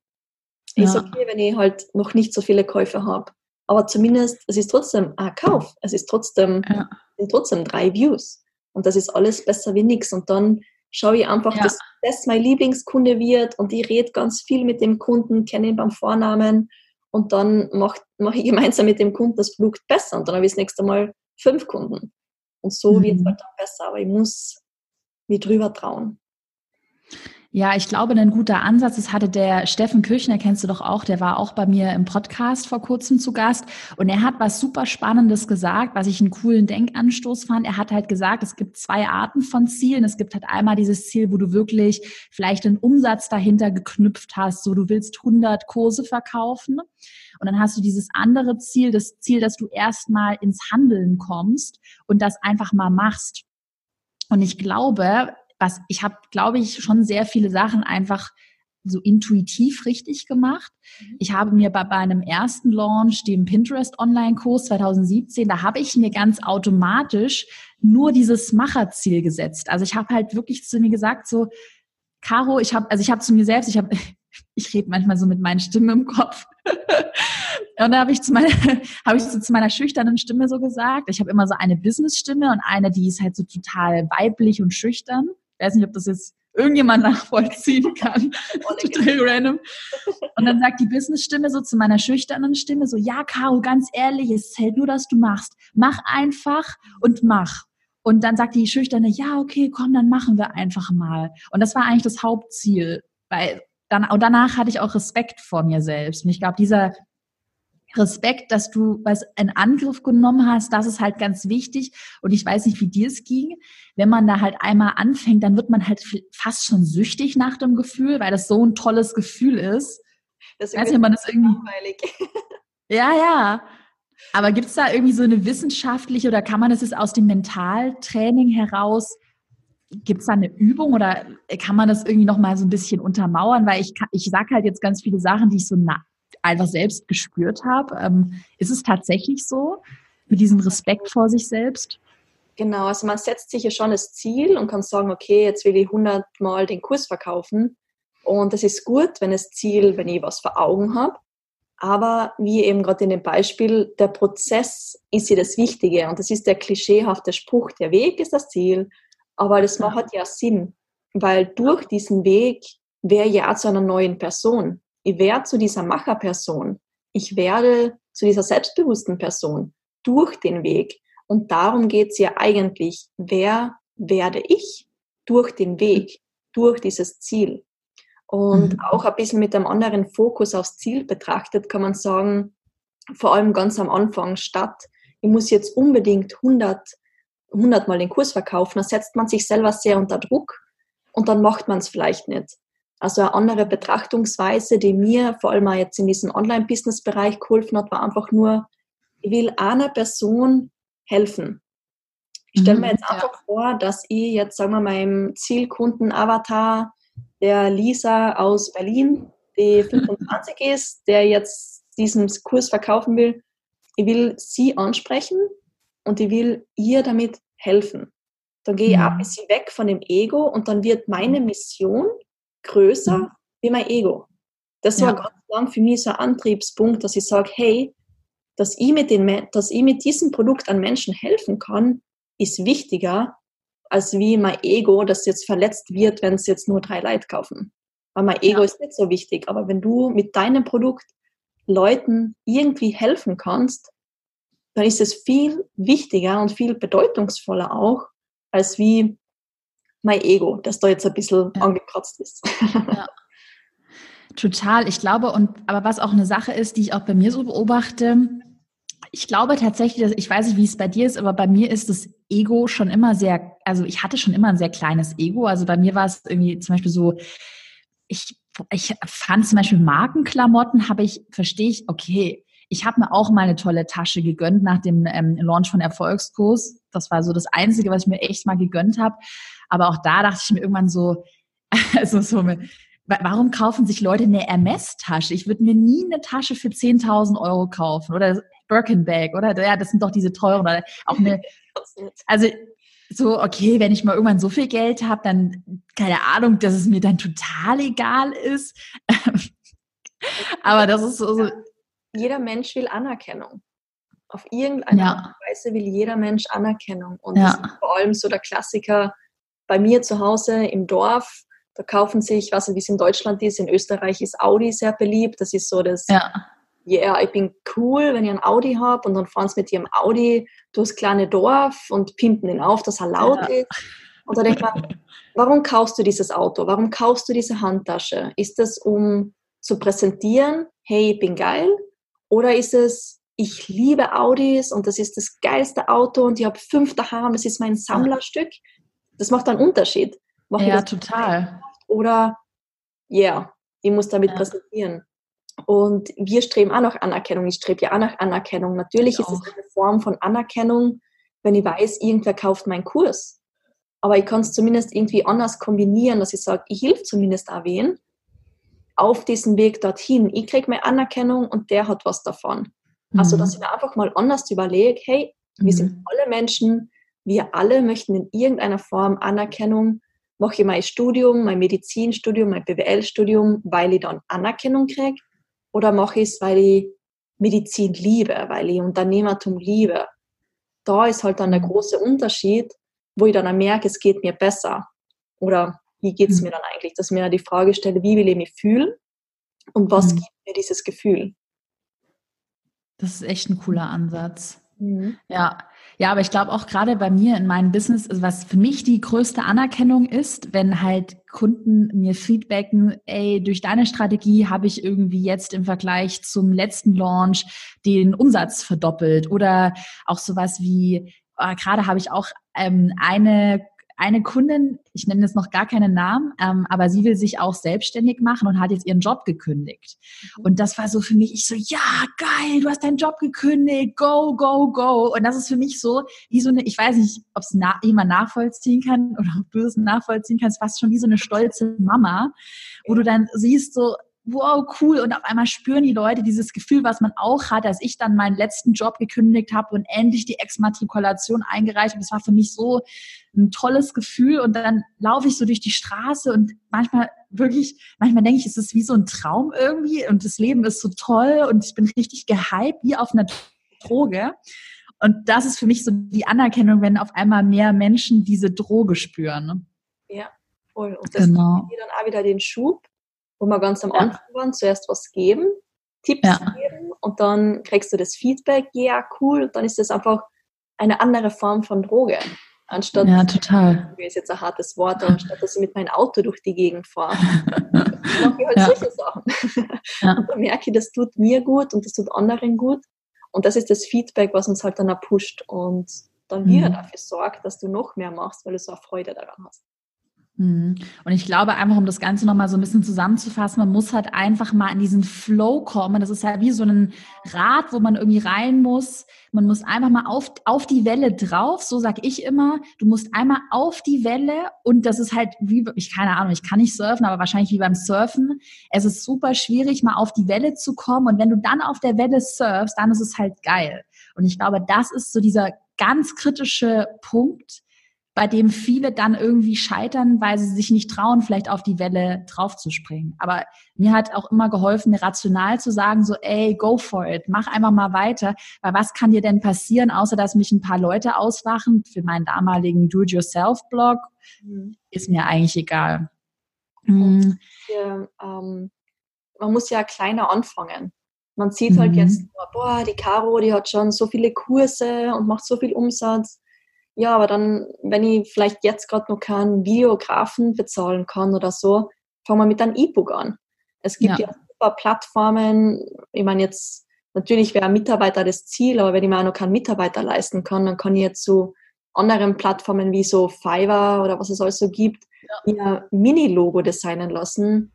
Ja. Ist okay, wenn ich halt noch nicht so viele Käufe habe. Aber zumindest, es ist trotzdem ein Kauf. Es ist trotzdem, ja. sind trotzdem drei Views. Und das ist alles besser wie nichts. Und dann schaue ich einfach, ja. dass das mein Lieblingskunde wird und ich rede ganz viel mit dem Kunden, kenne ihn beim Vornamen und dann mache mach ich gemeinsam mit dem Kunden das Produkt besser und dann habe ich das nächste Mal fünf Kunden. Und so mhm. wird es halt dann besser, aber ich muss mich drüber trauen. Ja, ich glaube, ein guter Ansatz, das hatte der Steffen Kirchner, kennst du doch auch, der war auch bei mir im Podcast vor kurzem zu Gast und er hat was super Spannendes gesagt, was ich einen coolen Denkanstoß fand. Er hat halt gesagt, es gibt zwei Arten von Zielen. Es gibt halt einmal dieses Ziel, wo du wirklich vielleicht einen Umsatz dahinter geknüpft hast, so du willst 100 Kurse verkaufen und dann hast du dieses andere Ziel, das Ziel, dass du erstmal ins Handeln kommst und das einfach mal machst. Und ich glaube, was ich habe, glaube ich, schon sehr viele Sachen einfach so intuitiv richtig gemacht. Mhm. Ich habe mir bei, bei einem ersten Launch, dem Pinterest Online-Kurs 2017, da habe ich mir ganz automatisch nur dieses Macherziel gesetzt. Also ich habe halt wirklich zu mir gesagt, so, Caro, ich habe, also ich habe zu mir selbst, ich habe, ich rede manchmal so mit meinen Stimmen im Kopf. Und da habe ich zu meiner, habe ich so zu meiner schüchternen Stimme so gesagt. Ich habe immer so eine Business-Stimme und eine, die ist halt so total weiblich und schüchtern. Ich weiß nicht, ob das jetzt irgendjemand nachvollziehen kann. Total random. Und dann sagt die Business-Stimme so zu meiner schüchternen Stimme so, ja, Caro, ganz ehrlich, es zählt nur, dass du machst. Mach einfach und mach. Und dann sagt die schüchterne, ja, okay, komm, dann machen wir einfach mal. Und das war eigentlich das Hauptziel, weil dann, und danach hatte ich auch Respekt vor mir selbst. Und ich glaube, dieser Respekt, dass du was in Angriff genommen hast, das ist halt ganz wichtig. Und ich weiß nicht, wie dir es ging. Wenn man da halt einmal anfängt, dann wird man halt fast schon süchtig nach dem Gefühl, weil das so ein tolles Gefühl ist. Das ist weiß nicht, man das irgendwie. Langweilig. Ja, ja. Aber gibt es da irgendwie so eine wissenschaftliche oder kann man das jetzt aus dem Mentaltraining heraus Gibt es da eine Übung oder kann man das irgendwie noch mal so ein bisschen untermauern? Weil ich, ich sage halt jetzt ganz viele Sachen, die ich so na, einfach selbst gespürt habe. Ähm, ist es tatsächlich so mit diesem Respekt vor sich selbst? Genau, also man setzt sich ja schon das Ziel und kann sagen, okay, jetzt will ich 100 Mal den Kurs verkaufen. Und das ist gut, wenn das Ziel, wenn ich was vor Augen habe. Aber wie eben gerade in dem Beispiel, der Prozess ist hier das Wichtige. Und das ist der klischeehafte Spruch, der Weg ist das Ziel aber das macht ja Sinn, weil durch diesen Weg wäre ja zu einer neuen Person. Ich werde zu dieser Macherperson. Ich werde zu dieser selbstbewussten Person durch den Weg. Und darum geht es ja eigentlich. Wer werde ich durch den Weg, durch dieses Ziel? Und mhm. auch ein bisschen mit einem anderen Fokus aufs Ziel betrachtet, kann man sagen, vor allem ganz am Anfang, statt ich muss jetzt unbedingt 100 hundertmal den Kurs verkaufen, dann setzt man sich selber sehr unter Druck und dann macht man es vielleicht nicht. Also eine andere Betrachtungsweise, die mir vor allem auch jetzt in diesem Online-Business-Bereich geholfen hat, war einfach nur, ich will einer Person helfen. Ich stelle mir mhm, jetzt einfach ja. vor, dass ich jetzt, sagen wir, meinem Zielkunden-Avatar, der Lisa aus Berlin, die 25 ist, der jetzt diesen Kurs verkaufen will, ich will sie ansprechen und ich will ihr damit helfen. Dann gehe ich mhm. ein bisschen weg von dem Ego und dann wird meine Mission größer mhm. wie mein Ego. Das war ja. ganz lang für mich so ein Antriebspunkt, dass ich sage, hey, dass ich, mit den, dass ich mit diesem Produkt an Menschen helfen kann, ist wichtiger, als wie mein Ego, das jetzt verletzt wird, wenn es jetzt nur drei Leute kaufen. Weil mein Ego ja. ist nicht so wichtig. Aber wenn du mit deinem Produkt Leuten irgendwie helfen kannst, dann ist es viel wichtiger und viel bedeutungsvoller auch, als wie mein Ego, das da jetzt ein bisschen ja. angekratzt ist. Ja. Total. Ich glaube, und aber was auch eine Sache ist, die ich auch bei mir so beobachte, ich glaube tatsächlich, dass, ich weiß nicht, wie es bei dir ist, aber bei mir ist das Ego schon immer sehr, also ich hatte schon immer ein sehr kleines Ego. Also bei mir war es irgendwie zum Beispiel so, ich, ich fand zum Beispiel Markenklamotten, habe ich, verstehe ich, okay, ich habe mir auch mal eine tolle Tasche gegönnt nach dem ähm, Launch von Erfolgskurs. Das war so das Einzige, was ich mir echt mal gegönnt habe. Aber auch da dachte ich mir irgendwann so, also so, warum kaufen sich Leute eine Hermes-Tasche? Ich würde mir nie eine Tasche für 10.000 Euro kaufen oder Birkenbag oder ja, das sind doch diese teuren oder auch eine, also so, okay, wenn ich mal irgendwann so viel Geld habe, dann, keine Ahnung, dass es mir dann total egal ist. Aber das ist so, so jeder Mensch will Anerkennung. Auf irgendeine ja. Weise will jeder Mensch Anerkennung. Und ja. das ist vor allem so der Klassiker bei mir zu Hause im Dorf. Da kaufen sich, ich weiß nicht, wie es in Deutschland ist, in Österreich ist Audi sehr beliebt. Das ist so das, ja, yeah, ich bin cool, wenn ich ein Audi habe und dann fahren sie mit ihrem Audi durchs kleine Dorf und pimpen ihn auf, dass er laut ja. ist. Und da denkt man, warum kaufst du dieses Auto? Warum kaufst du diese Handtasche? Ist das, um zu präsentieren, hey, ich bin geil? Oder ist es, ich liebe Audis und das ist das geilste Auto und ich habe fünf daheim, das ist mein Sammlerstück. Das macht einen Unterschied. Mache ja, total. Oder, ja, yeah, ich muss damit ja. präsentieren. Und wir streben auch nach Anerkennung. Ich strebe ja auch nach Anerkennung. Natürlich ich ist auch. es eine Form von Anerkennung, wenn ich weiß, irgendwer kauft meinen Kurs. aber ich kann es zumindest irgendwie anders kombinieren, dass ich sage, ich hilf zumindest auch wen auf diesem Weg dorthin. Ich kriege meine Anerkennung und der hat was davon. Also, mhm. Dass ich mir einfach mal anders überlege, hey, wir mhm. sind alle Menschen, wir alle möchten in irgendeiner Form Anerkennung. Mache ich mein Studium, mein Medizinstudium, mein BWL-Studium, weil ich dann Anerkennung kriege? Oder mache ich es, weil ich Medizin liebe, weil ich Unternehmertum liebe? Da ist halt dann der mhm. große Unterschied, wo ich dann merke, es geht mir besser. Oder wie geht es mhm. mir dann eigentlich? Dass ich mir die Frage stelle, wie will ich mich fühlen und was mhm. gibt mir dieses Gefühl? Das ist echt ein cooler Ansatz. Mhm. Ja, ja, aber ich glaube auch gerade bei mir in meinem Business, also was für mich die größte Anerkennung ist, wenn halt Kunden mir feedbacken, ey, durch deine Strategie habe ich irgendwie jetzt im Vergleich zum letzten Launch den Umsatz verdoppelt oder auch sowas wie, äh, gerade habe ich auch ähm, eine eine Kundin, ich nenne jetzt noch gar keinen Namen, ähm, aber sie will sich auch selbstständig machen und hat jetzt ihren Job gekündigt. Mhm. Und das war so für mich, ich so, ja, geil, du hast deinen Job gekündigt, go, go, go. Und das ist für mich so, wie so eine, ich weiß nicht, ob es na, jemand nachvollziehen kann oder ob du es nachvollziehen kannst, fast schon wie so eine stolze Mama, wo du dann siehst so, wow, cool. Und auf einmal spüren die Leute dieses Gefühl, was man auch hat, als ich dann meinen letzten Job gekündigt habe und endlich die Exmatrikulation eingereicht habe. Das war für mich so ein tolles Gefühl. Und dann laufe ich so durch die Straße und manchmal wirklich, manchmal denke ich, es ist wie so ein Traum irgendwie und das Leben ist so toll und ich bin richtig gehypt, wie auf einer Droge. Und das ist für mich so die Anerkennung, wenn auf einmal mehr Menschen diese Droge spüren. Ja, voll. Und das genau. gibt dir dann auch wieder den Schub, wo wir ganz am ja. Anfang waren, zuerst was geben, Tipps ja. geben und dann kriegst du das Feedback, ja, cool, dann ist das einfach eine andere Form von Droge. Anstatt, ja, total. ist jetzt ein hartes Wort, anstatt dass ich mit meinem Auto durch die Gegend fahre, mache ich halt ja. solche Sachen. Ja. Und dann merke ich, das tut mir gut und das tut anderen gut. Und das ist das Feedback, was uns halt dann auch pusht und dann wieder mhm. dafür sorgt, dass du noch mehr machst, weil du so eine Freude daran hast. Mhm. Und ich glaube einfach, um das Ganze nochmal so ein bisschen zusammenzufassen, man muss halt einfach mal in diesen Flow kommen. Das ist ja wie so ein Rad, wo man irgendwie rein muss. Man muss einfach mal auf, auf die Welle drauf, so sag ich immer. Du musst einmal auf die Welle und das ist halt wie, ich keine Ahnung, ich kann nicht surfen, aber wahrscheinlich wie beim Surfen. Es ist super schwierig, mal auf die Welle zu kommen und wenn du dann auf der Welle surfst, dann ist es halt geil. Und ich glaube, das ist so dieser ganz kritische Punkt, bei dem viele dann irgendwie scheitern, weil sie sich nicht trauen, vielleicht auf die Welle draufzuspringen. Aber mir hat auch immer geholfen, mir rational zu sagen, so, ey, go for it, mach einfach mal weiter, weil was kann dir denn passieren, außer dass mich ein paar Leute auswachen für meinen damaligen Do-it-yourself-Blog, mhm. ist mir eigentlich egal. Mhm. Ja, ähm, man muss ja kleiner anfangen. Man sieht halt mhm. jetzt, boah, die Caro, die hat schon so viele Kurse und macht so viel Umsatz ja, aber dann, wenn ich vielleicht jetzt gerade noch keinen Videografen bezahlen kann oder so, fangen wir mit einem E-Book an. Es gibt ja, ja super Plattformen. Ich meine, jetzt natürlich wäre ein Mitarbeiter das Ziel, aber wenn ich mir auch noch keinen Mitarbeiter leisten kann, dann kann ich jetzt so anderen Plattformen wie so Fiverr oder was es alles so gibt, ja. mir Mini-Logo designen lassen,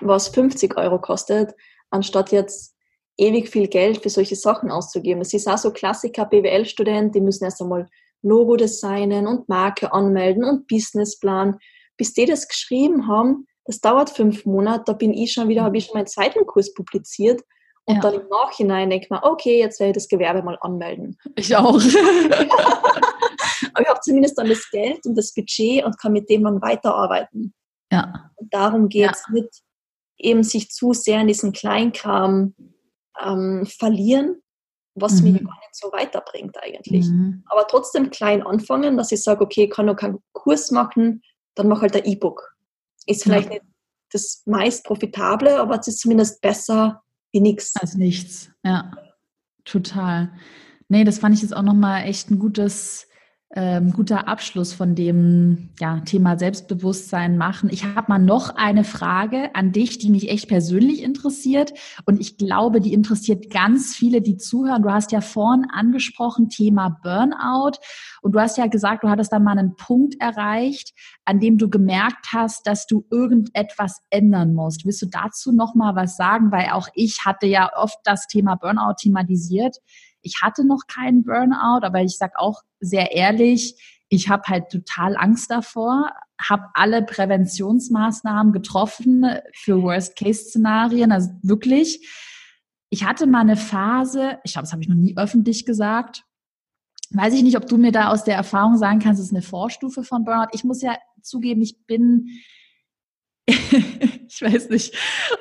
was 50 Euro kostet, anstatt jetzt ewig viel Geld für solche Sachen auszugeben. Es ist auch so Klassiker, BWL-Student, die müssen erst einmal Logo designen und Marke anmelden und Businessplan. Bis die das geschrieben haben, das dauert fünf Monate, da bin ich schon wieder, habe ich schon meinen zweiten Kurs publiziert und ja. dann im Nachhinein denke ich mir, okay, jetzt werde ich das Gewerbe mal anmelden. Ich auch. Aber ich habe zumindest dann das Geld und das Budget und kann mit dem dann weiterarbeiten. Ja. Und darum geht es ja. nicht, eben sich zu sehr in diesen Kleinkram ähm, verlieren, was mhm. mich gar nicht so weiterbringt eigentlich. Mhm. Aber trotzdem klein anfangen, dass ich sage, okay, ich kann noch keinen Kurs machen, dann mach halt ein E-Book. Ist vielleicht ja. nicht das meist profitable, aber es ist zumindest besser wie nichts. Als nichts, ja. Total. Nee, das fand ich jetzt auch nochmal echt ein gutes ähm, guter Abschluss von dem ja, Thema Selbstbewusstsein machen. Ich habe mal noch eine Frage an dich, die mich echt persönlich interessiert und ich glaube, die interessiert ganz viele, die zuhören. Du hast ja vorhin angesprochen Thema Burnout und du hast ja gesagt, du hattest da mal einen Punkt erreicht, an dem du gemerkt hast, dass du irgendetwas ändern musst. Willst du dazu noch mal was sagen? Weil auch ich hatte ja oft das Thema Burnout thematisiert. Ich hatte noch keinen Burnout, aber ich sage auch sehr ehrlich, ich habe halt total Angst davor, habe alle Präventionsmaßnahmen getroffen für Worst-Case-Szenarien. Also wirklich, ich hatte mal eine Phase, ich glaube, das habe ich noch nie öffentlich gesagt. Weiß ich nicht, ob du mir da aus der Erfahrung sagen kannst, es ist eine Vorstufe von Burnout. Ich muss ja zugeben, ich bin, ich weiß nicht,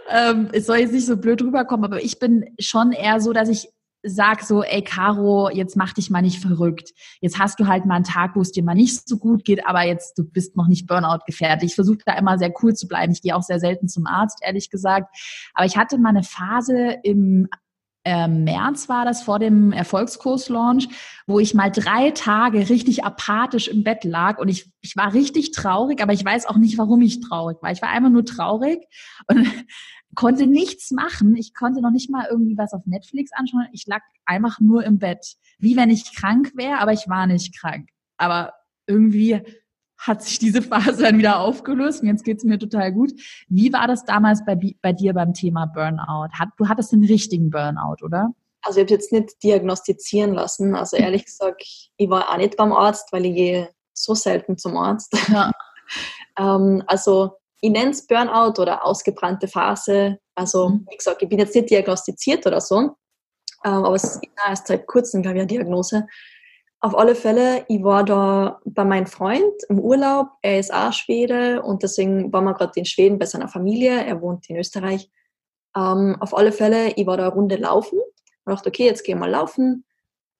ähm, es soll jetzt nicht so blöd rüberkommen, aber ich bin schon eher so, dass ich sag so, ey Caro, jetzt mach dich mal nicht verrückt. Jetzt hast du halt mal einen Tag, wo es dir mal nicht so gut geht, aber jetzt du bist noch nicht Burnout gefährdet. Ich versuche da immer sehr cool zu bleiben. Ich gehe auch sehr selten zum Arzt, ehrlich gesagt. Aber ich hatte mal eine Phase im äh, März war das vor dem Erfolgskurs-Launch, wo ich mal drei Tage richtig apathisch im Bett lag und ich, ich war richtig traurig, aber ich weiß auch nicht, warum ich traurig war. Ich war einfach nur traurig und konnte nichts machen. Ich konnte noch nicht mal irgendwie was auf Netflix anschauen. Ich lag einfach nur im Bett. Wie wenn ich krank wäre, aber ich war nicht krank. Aber irgendwie hat sich diese Phase dann wieder aufgelöst und jetzt geht's mir total gut. Wie war das damals bei, bei dir beim Thema Burnout? Hat, du hattest den richtigen Burnout, oder? Also ich habe jetzt nicht diagnostizieren lassen. Also ehrlich gesagt, ich war auch nicht beim Arzt, weil ich gehe so selten zum Arzt. Ja. ähm, also ich nenne es Burnout oder ausgebrannte Phase. Also, mhm. wie gesagt, ich bin jetzt nicht diagnostiziert oder so, ähm, aber es ist erst seit kurzem, glaube ich, eine Diagnose. Auf alle Fälle, ich war da bei meinem Freund im Urlaub. Er ist auch Schwede und deswegen waren wir gerade in Schweden bei seiner Familie. Er wohnt in Österreich. Ähm, auf alle Fälle, ich war da eine Runde laufen und dachte, okay, jetzt gehen wir laufen.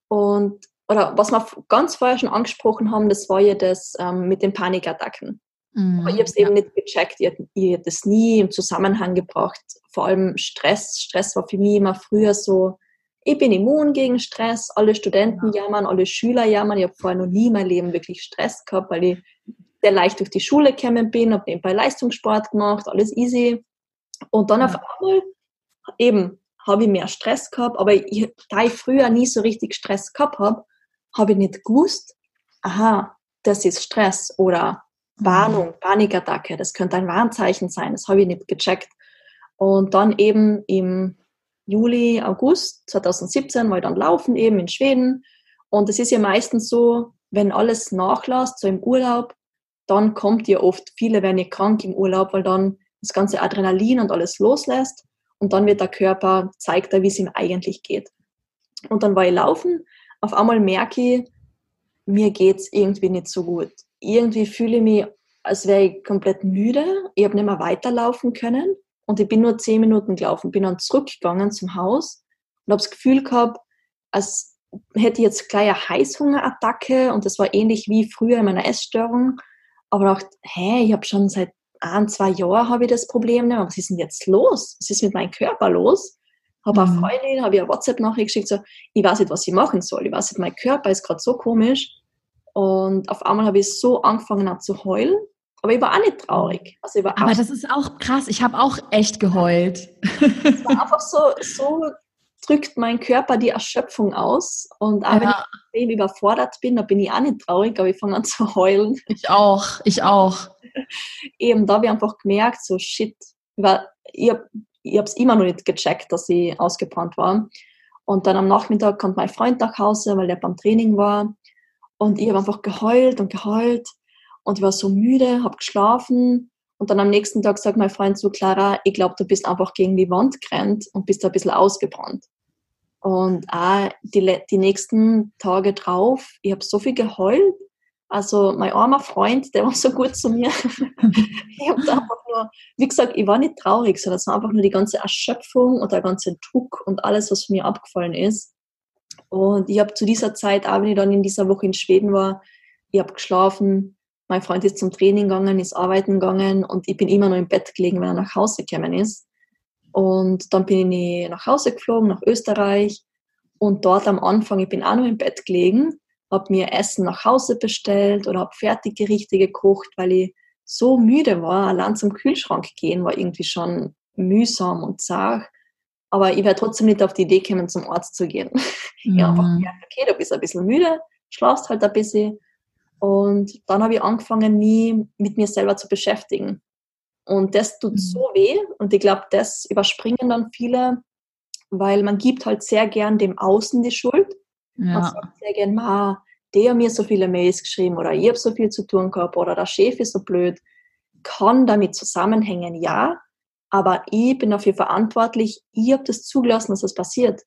Und, oder was wir ganz vorher schon angesprochen haben, das war ja das ähm, mit den Panikattacken. Mhm. Aber ich habe es eben nicht gecheckt. Ich, ich habe das nie im Zusammenhang gebracht. Vor allem Stress. Stress war für mich immer früher so, ich bin immun gegen Stress. Alle Studenten ja. jammern, alle Schüler jammern. Ich habe vorher noch nie in meinem Leben wirklich Stress gehabt, weil ich sehr leicht durch die Schule gekommen bin, habe nebenbei Leistungssport gemacht, alles easy. Und dann ja. auf einmal eben habe ich mehr Stress gehabt, aber ich, da ich früher nie so richtig Stress gehabt habe, habe ich nicht gewusst, aha, das ist Stress oder Warnung, Panikattacke, das könnte ein Warnzeichen sein, das habe ich nicht gecheckt. Und dann eben im Juli, August 2017 war ich dann laufen eben in Schweden. Und es ist ja meistens so, wenn alles nachlässt, so im Urlaub, dann kommt ja oft, viele werden ja krank im Urlaub, weil dann das ganze Adrenalin und alles loslässt und dann wird der Körper, zeigt er, wie es ihm eigentlich geht. Und dann war ich laufen, auf einmal merke ich, mir geht's irgendwie nicht so gut irgendwie fühle ich mich, als wäre ich komplett müde. Ich habe nicht mehr weiterlaufen können und ich bin nur zehn Minuten gelaufen, bin dann zurückgegangen zum Haus und habe das Gefühl gehabt, als hätte ich jetzt gleich eine Heißhungerattacke und das war ähnlich wie früher in meiner Essstörung. Aber dachte, hä, ich habe schon seit ein, zwei Jahren habe ich das Problem nicht. Was ist denn jetzt los? Was ist mit meinem Körper los? Habe mhm. eine Freundin, habe ich eine WhatsApp-Nachricht geschickt, so, ich weiß nicht, was ich machen soll. Ich weiß nicht, mein Körper ist gerade so komisch. Und auf einmal habe ich so angefangen an zu heulen. Aber ich war auch nicht traurig. Also aber auch das ist auch krass. Ich habe auch echt geheult. Es war einfach so, so drückt mein Körper die Erschöpfung aus. Und auch ja. wenn ich extrem überfordert bin, da bin ich auch nicht traurig, aber ich fange an zu heulen. Ich auch, ich auch. Eben, da habe ich einfach gemerkt, so shit, weil ich habe es immer noch nicht gecheckt, dass ich ausgebrannt war. Und dann am Nachmittag kommt mein Freund nach Hause, weil der beim Training war. Und ich habe einfach geheult und geheult und ich war so müde, habe geschlafen. Und dann am nächsten Tag sagt mein Freund so, Clara, ich glaube, du bist einfach gegen die Wand gerannt und bist ein bisschen ausgebrannt. Und auch die, die nächsten Tage drauf, ich habe so viel geheult. Also mein armer Freund, der war so gut zu mir. ich habe einfach nur, wie gesagt, ich war nicht traurig, sondern es war einfach nur die ganze Erschöpfung und der ganze Druck und alles, was von mir abgefallen ist. Und ich habe zu dieser Zeit, auch wenn ich dann in dieser Woche in Schweden war, ich habe geschlafen, mein Freund ist zum Training gegangen, ist arbeiten gegangen und ich bin immer noch im Bett gelegen, wenn er nach Hause gekommen ist. Und dann bin ich nach Hause geflogen, nach Österreich. Und dort am Anfang, ich bin auch noch im Bett gelegen, habe mir Essen nach Hause bestellt oder habe Fertiggerichte gekocht, weil ich so müde war. Allein zum Kühlschrank gehen war irgendwie schon mühsam und zart. Aber ich wäre trotzdem nicht auf die Idee gekommen, zum Arzt zu gehen. Mhm. Ja, gemerkt, okay, du bist ein bisschen müde, schlafst halt ein bisschen. Und dann habe ich angefangen, mich mit mir selber zu beschäftigen. Und das tut mhm. so weh. Und ich glaube, das überspringen dann viele, weil man gibt halt sehr gern dem Außen die Schuld. Ja. Man sagt sehr gern, ma, der mir so viele Mails geschrieben oder ich habe so viel zu tun gehabt oder der Chef ist so blöd, kann damit zusammenhängen, ja, aber ich bin dafür verantwortlich, ich habe das zugelassen, dass das passiert.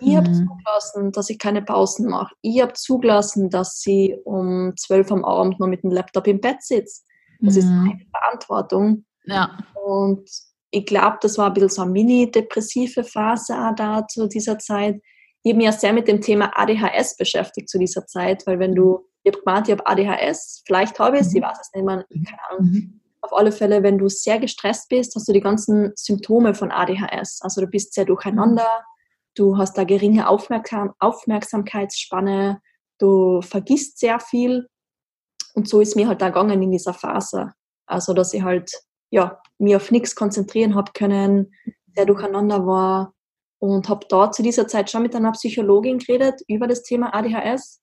Ich mhm. habe zugelassen, dass ich keine Pausen mache. Ich habe zugelassen, dass sie um zwölf am Abend nur mit dem Laptop im Bett sitzt. Das mhm. ist meine Verantwortung. Ja. Und ich glaube, das war ein bisschen so eine mini-depressive Phase auch da zu dieser Zeit. Ich habe mich ja sehr mit dem Thema ADHS beschäftigt zu dieser Zeit, weil wenn du, ich habe gemeint, ich habe ADHS, vielleicht habe ich es, mhm. ich weiß es nicht, man, keine Ahnung. Auf alle Fälle, wenn du sehr gestresst bist, hast du die ganzen Symptome von ADHS. Also du bist sehr durcheinander, du hast da geringe Aufmerksam Aufmerksamkeitsspanne, du vergisst sehr viel. Und so ist mir halt da gegangen in dieser Phase. Also, dass ich halt, ja, mir auf nichts konzentrieren habe können, sehr durcheinander war und habe dort zu dieser Zeit schon mit einer Psychologin geredet über das Thema ADHS.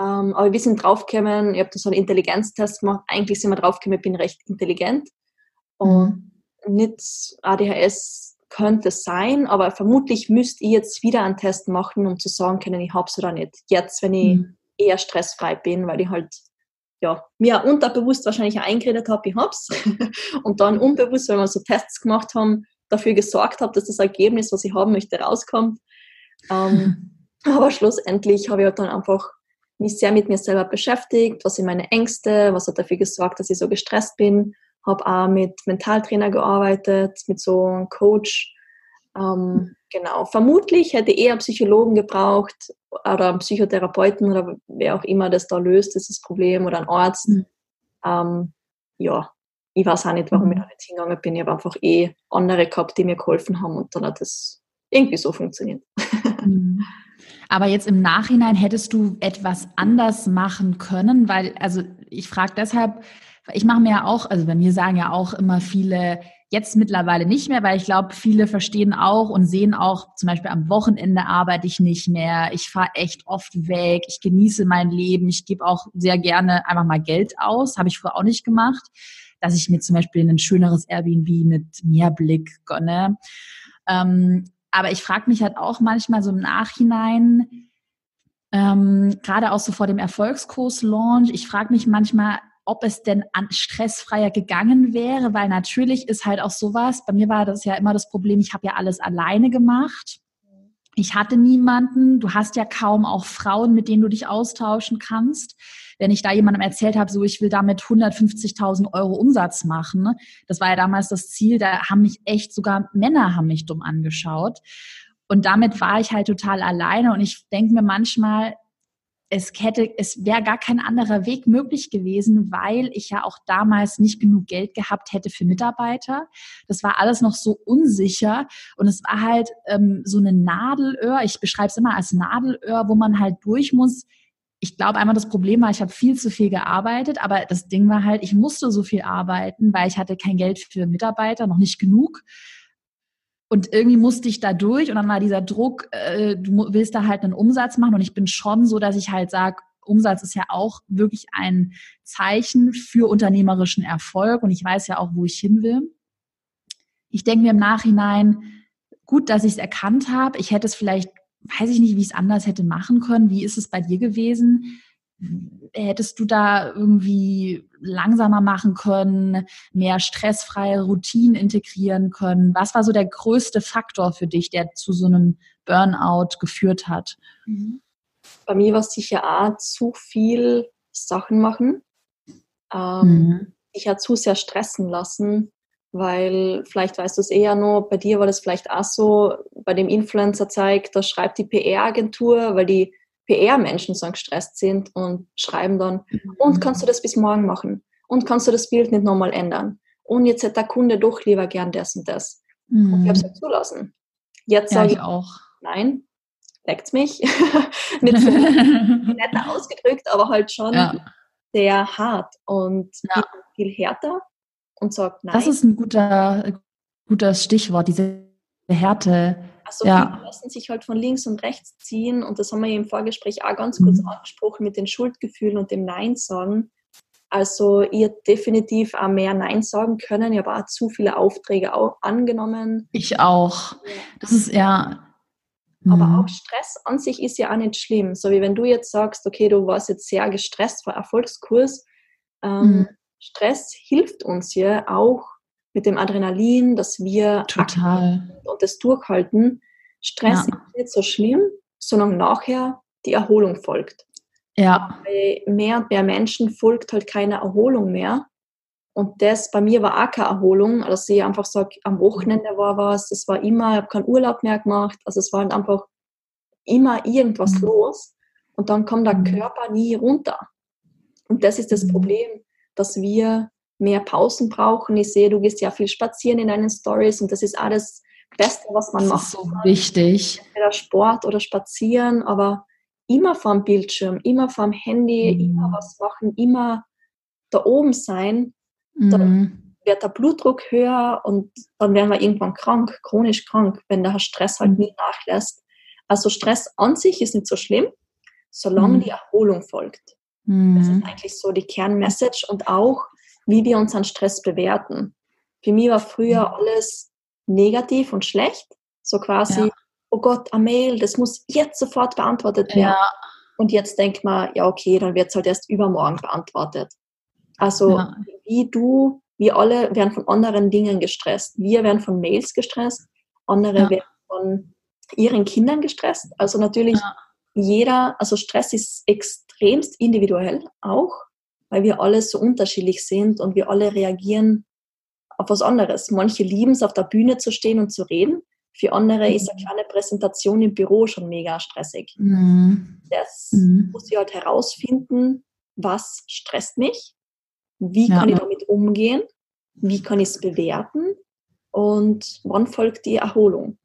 Ähm, aber wir sind draufgekommen, ich habe da so einen Intelligenztest gemacht, eigentlich sind wir draufgekommen, ich bin recht intelligent und mhm. nicht ADHS könnte es sein, aber vermutlich müsste ich jetzt wieder einen Test machen, um zu sagen können, ich habe es oder nicht. Jetzt, wenn ich mhm. eher stressfrei bin, weil ich halt ja, mir unterbewusst wahrscheinlich eingeredet habe, ich hab's. und dann unbewusst, wenn wir so Tests gemacht haben, dafür gesorgt habe, dass das Ergebnis, was ich haben möchte, rauskommt. Ähm, aber schlussendlich habe ich halt dann einfach mich sehr mit mir selber beschäftigt, was sind meine Ängste, was hat dafür gesorgt, dass ich so gestresst bin, habe auch mit Mentaltrainer gearbeitet, mit so einem Coach. Ähm, genau, vermutlich hätte ich eher einen Psychologen gebraucht oder einen Psychotherapeuten oder wer auch immer das da löst, dieses Problem oder einen Arzt. Mhm. Ähm, ja, ich weiß auch nicht, warum ich mhm. da nicht hingegangen bin. Ich habe einfach eh andere gehabt, die mir geholfen haben und dann hat das irgendwie so funktioniert. Mhm. Aber jetzt im Nachhinein hättest du etwas anders machen können, weil, also ich frage deshalb, ich mache mir ja auch, also bei mir sagen ja auch immer viele, jetzt mittlerweile nicht mehr, weil ich glaube, viele verstehen auch und sehen auch, zum Beispiel am Wochenende arbeite ich nicht mehr, ich fahre echt oft weg, ich genieße mein Leben, ich gebe auch sehr gerne einfach mal Geld aus, habe ich früher auch nicht gemacht, dass ich mir zum Beispiel ein schöneres Airbnb mit Meerblick gönne. Ähm, aber ich frage mich halt auch manchmal so im Nachhinein, ähm, gerade auch so vor dem Erfolgskurs-Launch, ich frage mich manchmal, ob es denn an stressfreier gegangen wäre, weil natürlich ist halt auch sowas, bei mir war das ja immer das Problem, ich habe ja alles alleine gemacht. Ich hatte niemanden, du hast ja kaum auch Frauen, mit denen du dich austauschen kannst. Wenn ich da jemandem erzählt habe, so ich will damit 150.000 Euro Umsatz machen, das war ja damals das Ziel, da haben mich echt sogar Männer haben mich dumm angeschaut. Und damit war ich halt total alleine und ich denke mir manchmal, es hätte, es wäre gar kein anderer Weg möglich gewesen, weil ich ja auch damals nicht genug Geld gehabt hätte für Mitarbeiter. Das war alles noch so unsicher und es war halt ähm, so eine Nadelöhr. Ich beschreibe es immer als Nadelöhr, wo man halt durch muss. Ich glaube einmal das Problem war, ich habe viel zu viel gearbeitet, aber das Ding war halt, ich musste so viel arbeiten, weil ich hatte kein Geld für Mitarbeiter, noch nicht genug. Und irgendwie musste ich da durch und dann war dieser Druck, äh, du willst da halt einen Umsatz machen und ich bin schon so, dass ich halt sage, Umsatz ist ja auch wirklich ein Zeichen für unternehmerischen Erfolg und ich weiß ja auch, wo ich hin will. Ich denke mir im Nachhinein, gut, dass ich es erkannt habe. Ich hätte es vielleicht, weiß ich nicht, wie ich es anders hätte machen können. Wie ist es bei dir gewesen? hättest du da irgendwie langsamer machen können, mehr stressfreie Routinen integrieren können? Was war so der größte Faktor für dich, der zu so einem Burnout geführt hat? Mhm. Bei mir war es sicher auch zu viel Sachen machen. Ähm, mhm. Ich habe zu sehr stressen lassen, weil vielleicht weißt du es eher nur, bei dir war das vielleicht auch so, bei dem Influencer zeigt, da schreibt die PR-Agentur, weil die PR-Menschen so gestresst sind und schreiben dann, mhm. und kannst du das bis morgen machen? Und kannst du das Bild nicht nochmal ändern? Und jetzt hätte der Kunde doch lieber gern das und das. Mhm. Und ich habe es ja zulassen. Jetzt ja, sage ich auch. Nein, leckt's mich. nicht so netter ausgedrückt, aber halt schon ja. sehr hart und ja. viel härter und sagt nein. Das ist ein guter, guter Stichwort, diese Härte. Also ja. lassen sich halt von links und rechts ziehen und das haben wir im Vorgespräch auch ganz kurz mhm. angesprochen mit den Schuldgefühlen und dem Nein sagen. Also ihr definitiv auch mehr Nein sagen können. Ich habe auch zu viele Aufträge angenommen. Ich auch. Das ist ja, Mhm. Aber auch Stress an sich ist ja auch nicht schlimm. So wie wenn du jetzt sagst, okay, du warst jetzt sehr gestresst vor Erfolgskurs. Ähm, mhm. Stress hilft uns ja auch mit dem Adrenalin, dass wir Total. und das durchhalten. Stress ja. ist nicht so schlimm, sondern nachher die Erholung folgt. Ja. Bei mehr und mehr Menschen folgt halt keine Erholung mehr. Und das bei mir war auch keine Erholung. Also ich einfach sage, am Wochenende war was, es war immer, ich habe keinen Urlaub mehr gemacht. Also es war halt einfach immer irgendwas mhm. los. Und dann kommt der mhm. Körper nie runter. Und das ist das mhm. Problem, dass wir mehr Pausen brauchen. Ich sehe, du gehst ja viel spazieren in deinen Stories und das ist alles Beste, was man das macht. Ist so wichtig. Entweder Sport oder Spazieren, aber immer vorm Bildschirm, immer vorm Handy, mhm. immer was machen, immer da oben sein. Mhm. Dann wird der Blutdruck höher und dann werden wir irgendwann krank, chronisch krank, wenn der Stress halt mhm. nie nachlässt. Also Stress an sich ist nicht so schlimm, solange mhm. die Erholung folgt. Das ist mhm. eigentlich so die Kernmessage und auch, wie wir unseren Stress bewerten. Für mich war früher mhm. alles negativ und schlecht. So quasi, ja. oh Gott, eine Mail, das muss jetzt sofort beantwortet werden. Ja. Und jetzt denkt man, ja, okay, dann wird es halt erst übermorgen beantwortet. Also ja. wie du, wir alle werden von anderen Dingen gestresst. Wir werden von Mails gestresst, andere werden von ihren Kindern gestresst. Also natürlich jeder, also Stress ist extremst individuell auch, weil wir alle so unterschiedlich sind und wir alle reagieren auf was anderes. Manche lieben es, auf der Bühne zu stehen und zu reden. Für andere mhm. ist eine kleine Präsentation im Büro schon mega stressig. Mhm. Das mhm. muss ich halt herausfinden, was stresst mich, wie kann ja. ich damit umgehen, wie kann ich es bewerten und wann folgt die Erholung.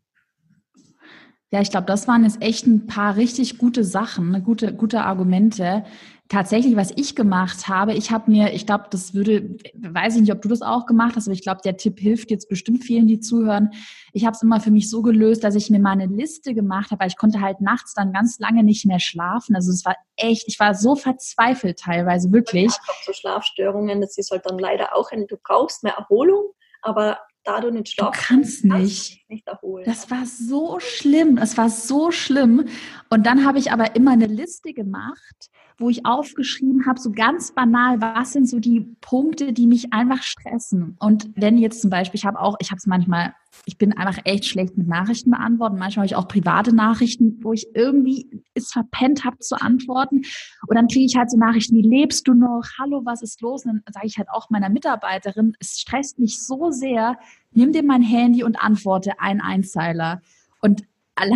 Ja, ich glaube, das waren jetzt echt ein paar richtig gute Sachen, ne, gute, gute Argumente. Tatsächlich, was ich gemacht habe, ich habe mir, ich glaube, das würde, weiß ich nicht, ob du das auch gemacht hast, aber ich glaube, der Tipp hilft jetzt bestimmt vielen, die zuhören. Ich habe es immer für mich so gelöst, dass ich mir mal eine Liste gemacht habe, weil ich konnte halt nachts dann ganz lange nicht mehr schlafen. Also es war echt, ich war so verzweifelt teilweise, wirklich. Ja, so Schlafstörungen, das ist halt dann leider auch, ein, du brauchst mehr Erholung, aber da du nicht schlafen du kannst nicht. nicht erholen. Das war so schlimm. Das war so schlimm. Und dann habe ich aber immer eine Liste gemacht, wo ich aufgeschrieben habe, so ganz banal, was sind so die Punkte, die mich einfach stressen. Und wenn jetzt zum Beispiel, ich habe auch, ich habe es manchmal, ich bin einfach echt schlecht mit Nachrichten beantworten. Manchmal habe ich auch private Nachrichten, wo ich irgendwie es verpennt habe zu antworten. Und dann kriege ich halt so Nachrichten wie, lebst du noch? Hallo, was ist los? Und dann sage ich halt auch meiner Mitarbeiterin, es stresst mich so sehr, nimm dir mein Handy und antworte ein Einzeiler. Und alle,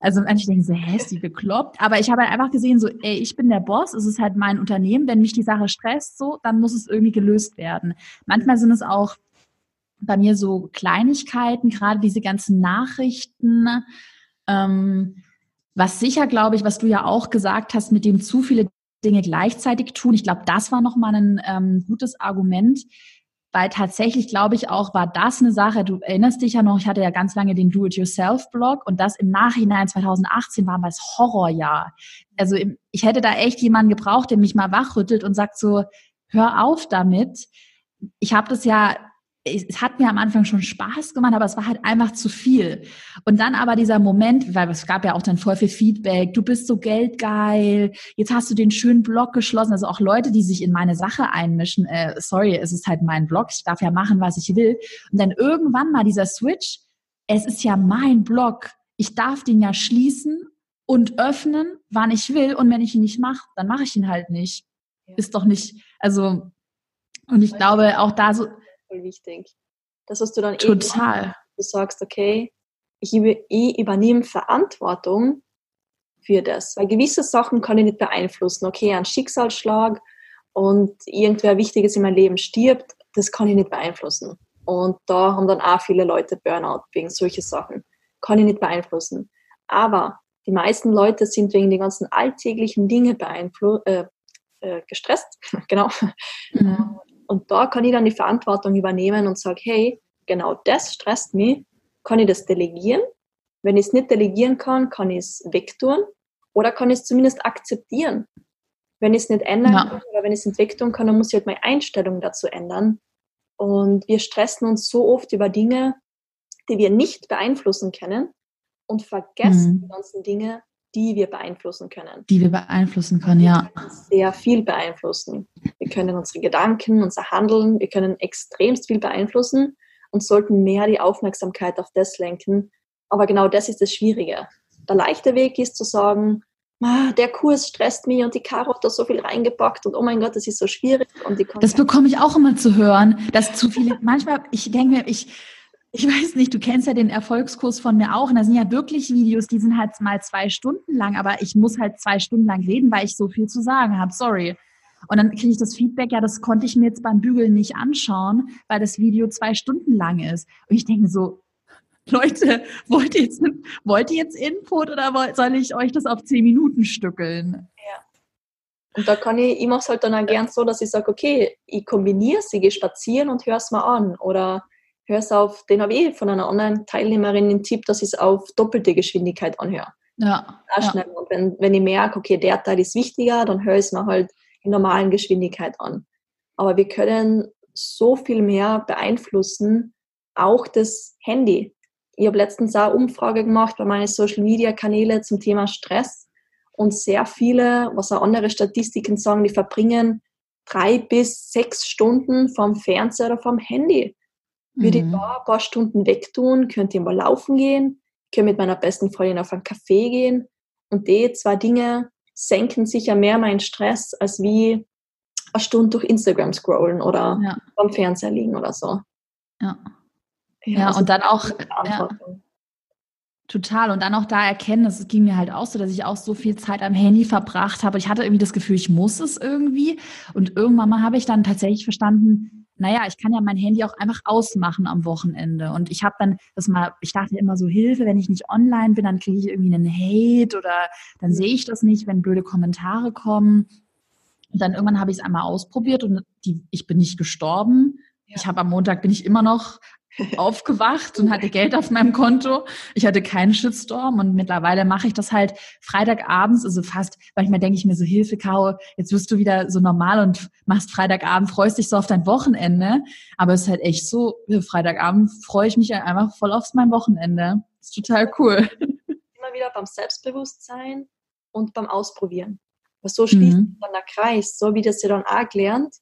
also manche denken so, hä, ist die bekloppt? Aber ich habe halt einfach gesehen, so, ey, ich bin der Boss, es ist halt mein Unternehmen, wenn mich die Sache stresst, so, dann muss es irgendwie gelöst werden. Manchmal sind es auch bei mir so Kleinigkeiten, gerade diese ganzen Nachrichten, ähm, was sicher, glaube ich, was du ja auch gesagt hast, mit dem zu viele Dinge gleichzeitig tun. Ich glaube, das war nochmal ein ähm, gutes Argument weil tatsächlich glaube ich auch, war das eine Sache, du erinnerst dich ja noch, ich hatte ja ganz lange den Do-it-yourself-Blog und das im Nachhinein 2018 war das Horrorjahr. Also ich hätte da echt jemanden gebraucht, der mich mal wachrüttelt und sagt so, hör auf damit. Ich habe das ja es hat mir am Anfang schon Spaß gemacht, aber es war halt einfach zu viel. Und dann aber dieser Moment, weil es gab ja auch dann voll viel Feedback, du bist so geldgeil, jetzt hast du den schönen Blog geschlossen, also auch Leute, die sich in meine Sache einmischen, äh, sorry, es ist halt mein Blog, ich darf ja machen, was ich will. Und dann irgendwann mal dieser Switch, es ist ja mein Blog, ich darf den ja schließen und öffnen, wann ich will und wenn ich ihn nicht mache, dann mache ich ihn halt nicht. Ist doch nicht, also und ich glaube auch da so voll wichtig. Das, was du dann Total. Eben, du sagst, okay, ich, übernehme Verantwortung für das. Weil gewisse Sachen kann ich nicht beeinflussen. Okay, ein Schicksalsschlag und irgendwer Wichtiges in meinem Leben stirbt, das kann ich nicht beeinflussen. Und da haben dann auch viele Leute Burnout wegen solcher Sachen. Kann ich nicht beeinflussen. Aber die meisten Leute sind wegen den ganzen alltäglichen Dinge beeinflusst, äh, äh, gestresst, genau. Mhm. Und da kann ich dann die Verantwortung übernehmen und sage, hey, genau das stresst mich, kann ich das delegieren? Wenn ich es nicht delegieren kann, kann ich es wegtun oder kann ich es zumindest akzeptieren. Wenn ich es nicht ändern ja. kann oder wenn ich es nicht wegtun kann, dann muss ich halt meine Einstellung dazu ändern. Und wir stressen uns so oft über Dinge, die wir nicht beeinflussen können. und vergessen mhm. die ganzen Dinge, die wir beeinflussen können. Die wir beeinflussen können, ja. Können sehr viel beeinflussen. Wir können unsere Gedanken, unser Handeln, wir können extremst viel beeinflussen und sollten mehr die Aufmerksamkeit auf das lenken. Aber genau das ist das Schwierige. Der leichte Weg ist zu sagen, der Kurs stresst mich und die Caro hat da so viel reingepackt und oh mein Gott, das ist so schwierig. Und das bekomme ich auch immer zu hören, dass zu viele, manchmal, ich denke mir, ich, ich weiß nicht, du kennst ja den Erfolgskurs von mir auch und da sind ja wirklich Videos, die sind halt mal zwei Stunden lang, aber ich muss halt zwei Stunden lang reden, weil ich so viel zu sagen habe, sorry. Und dann kriege ich das Feedback, ja, das konnte ich mir jetzt beim Bügeln nicht anschauen, weil das Video zwei Stunden lang ist. Und ich denke so, Leute, wollt ihr jetzt, wollt ihr jetzt Input oder soll ich euch das auf zehn Minuten stückeln? Ja. Und da kann ich, ich mache es halt dann auch gern so, dass ich sage, okay, ich kombiniere sie, gehe spazieren und höre es mal an. Oder höre es auf, den habe ich von einer anderen Teilnehmerin den Tipp, dass ich es auf doppelte Geschwindigkeit anhöre. Ja. ja. Und wenn, wenn ich merke, okay, der Teil ist wichtiger, dann höre ich es mir halt in normalen Geschwindigkeit an. Aber wir können so viel mehr beeinflussen, auch das Handy. Ich habe letztens auch eine Umfrage gemacht bei meinen Social Media Kanäle zum Thema Stress und sehr viele, was auch andere Statistiken sagen, die verbringen drei bis sechs Stunden vom Fernseher oder vom Handy. Würde mhm. ich da ein paar Stunden wegtun, könnte ich mal laufen gehen, könnte mit meiner besten Freundin auf einen Café gehen und die zwei Dinge senken sicher mehr meinen Stress, als wie eine Stunde durch Instagram scrollen oder ja. beim Fernseher liegen oder so. Ja. Ja, ja also und dann auch. Ja, total. Und dann auch da erkennen, das ging mir halt auch so, dass ich auch so viel Zeit am Handy verbracht habe. Ich hatte irgendwie das Gefühl, ich muss es irgendwie. Und irgendwann mal habe ich dann tatsächlich verstanden, naja, ich kann ja mein Handy auch einfach ausmachen am Wochenende. Und ich habe dann das mal, ich dachte immer so, Hilfe, wenn ich nicht online bin, dann kriege ich irgendwie einen Hate oder dann sehe ich das nicht, wenn blöde Kommentare kommen. Und dann irgendwann habe ich es einmal ausprobiert und die, ich bin nicht gestorben. Ja. Ich habe am Montag bin ich immer noch aufgewacht und hatte Geld auf meinem Konto. Ich hatte keinen Shitstorm und mittlerweile mache ich das halt Freitagabends, also fast, manchmal denke ich mir so, Hilfe, Caro, jetzt wirst du wieder so normal und machst Freitagabend, freust dich so auf dein Wochenende. Aber es ist halt echt so, Freitagabend freue ich mich einfach voll aufs mein Wochenende. Das ist total cool. Immer wieder beim Selbstbewusstsein und beim Ausprobieren. Was so schließt mhm. dann der Kreis, so wie das ja dann auch gelernt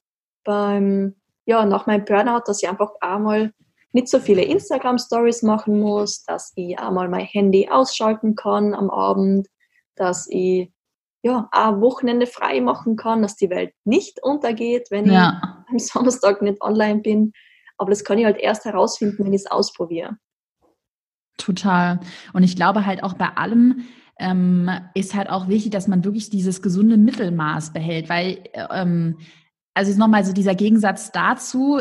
beim, ja, nach meinem Burnout, dass ich einfach einmal nicht so viele Instagram-Stories machen muss, dass ich einmal mein Handy ausschalten kann am Abend, dass ich ja, auch Wochenende frei machen kann, dass die Welt nicht untergeht, wenn ja. ich am Samstag nicht online bin. Aber das kann ich halt erst herausfinden, wenn ich es ausprobiere. Total. Und ich glaube halt auch bei allem, ähm, ist halt auch wichtig, dass man wirklich dieses gesunde Mittelmaß behält, weil, ähm, also nochmal so dieser Gegensatz dazu,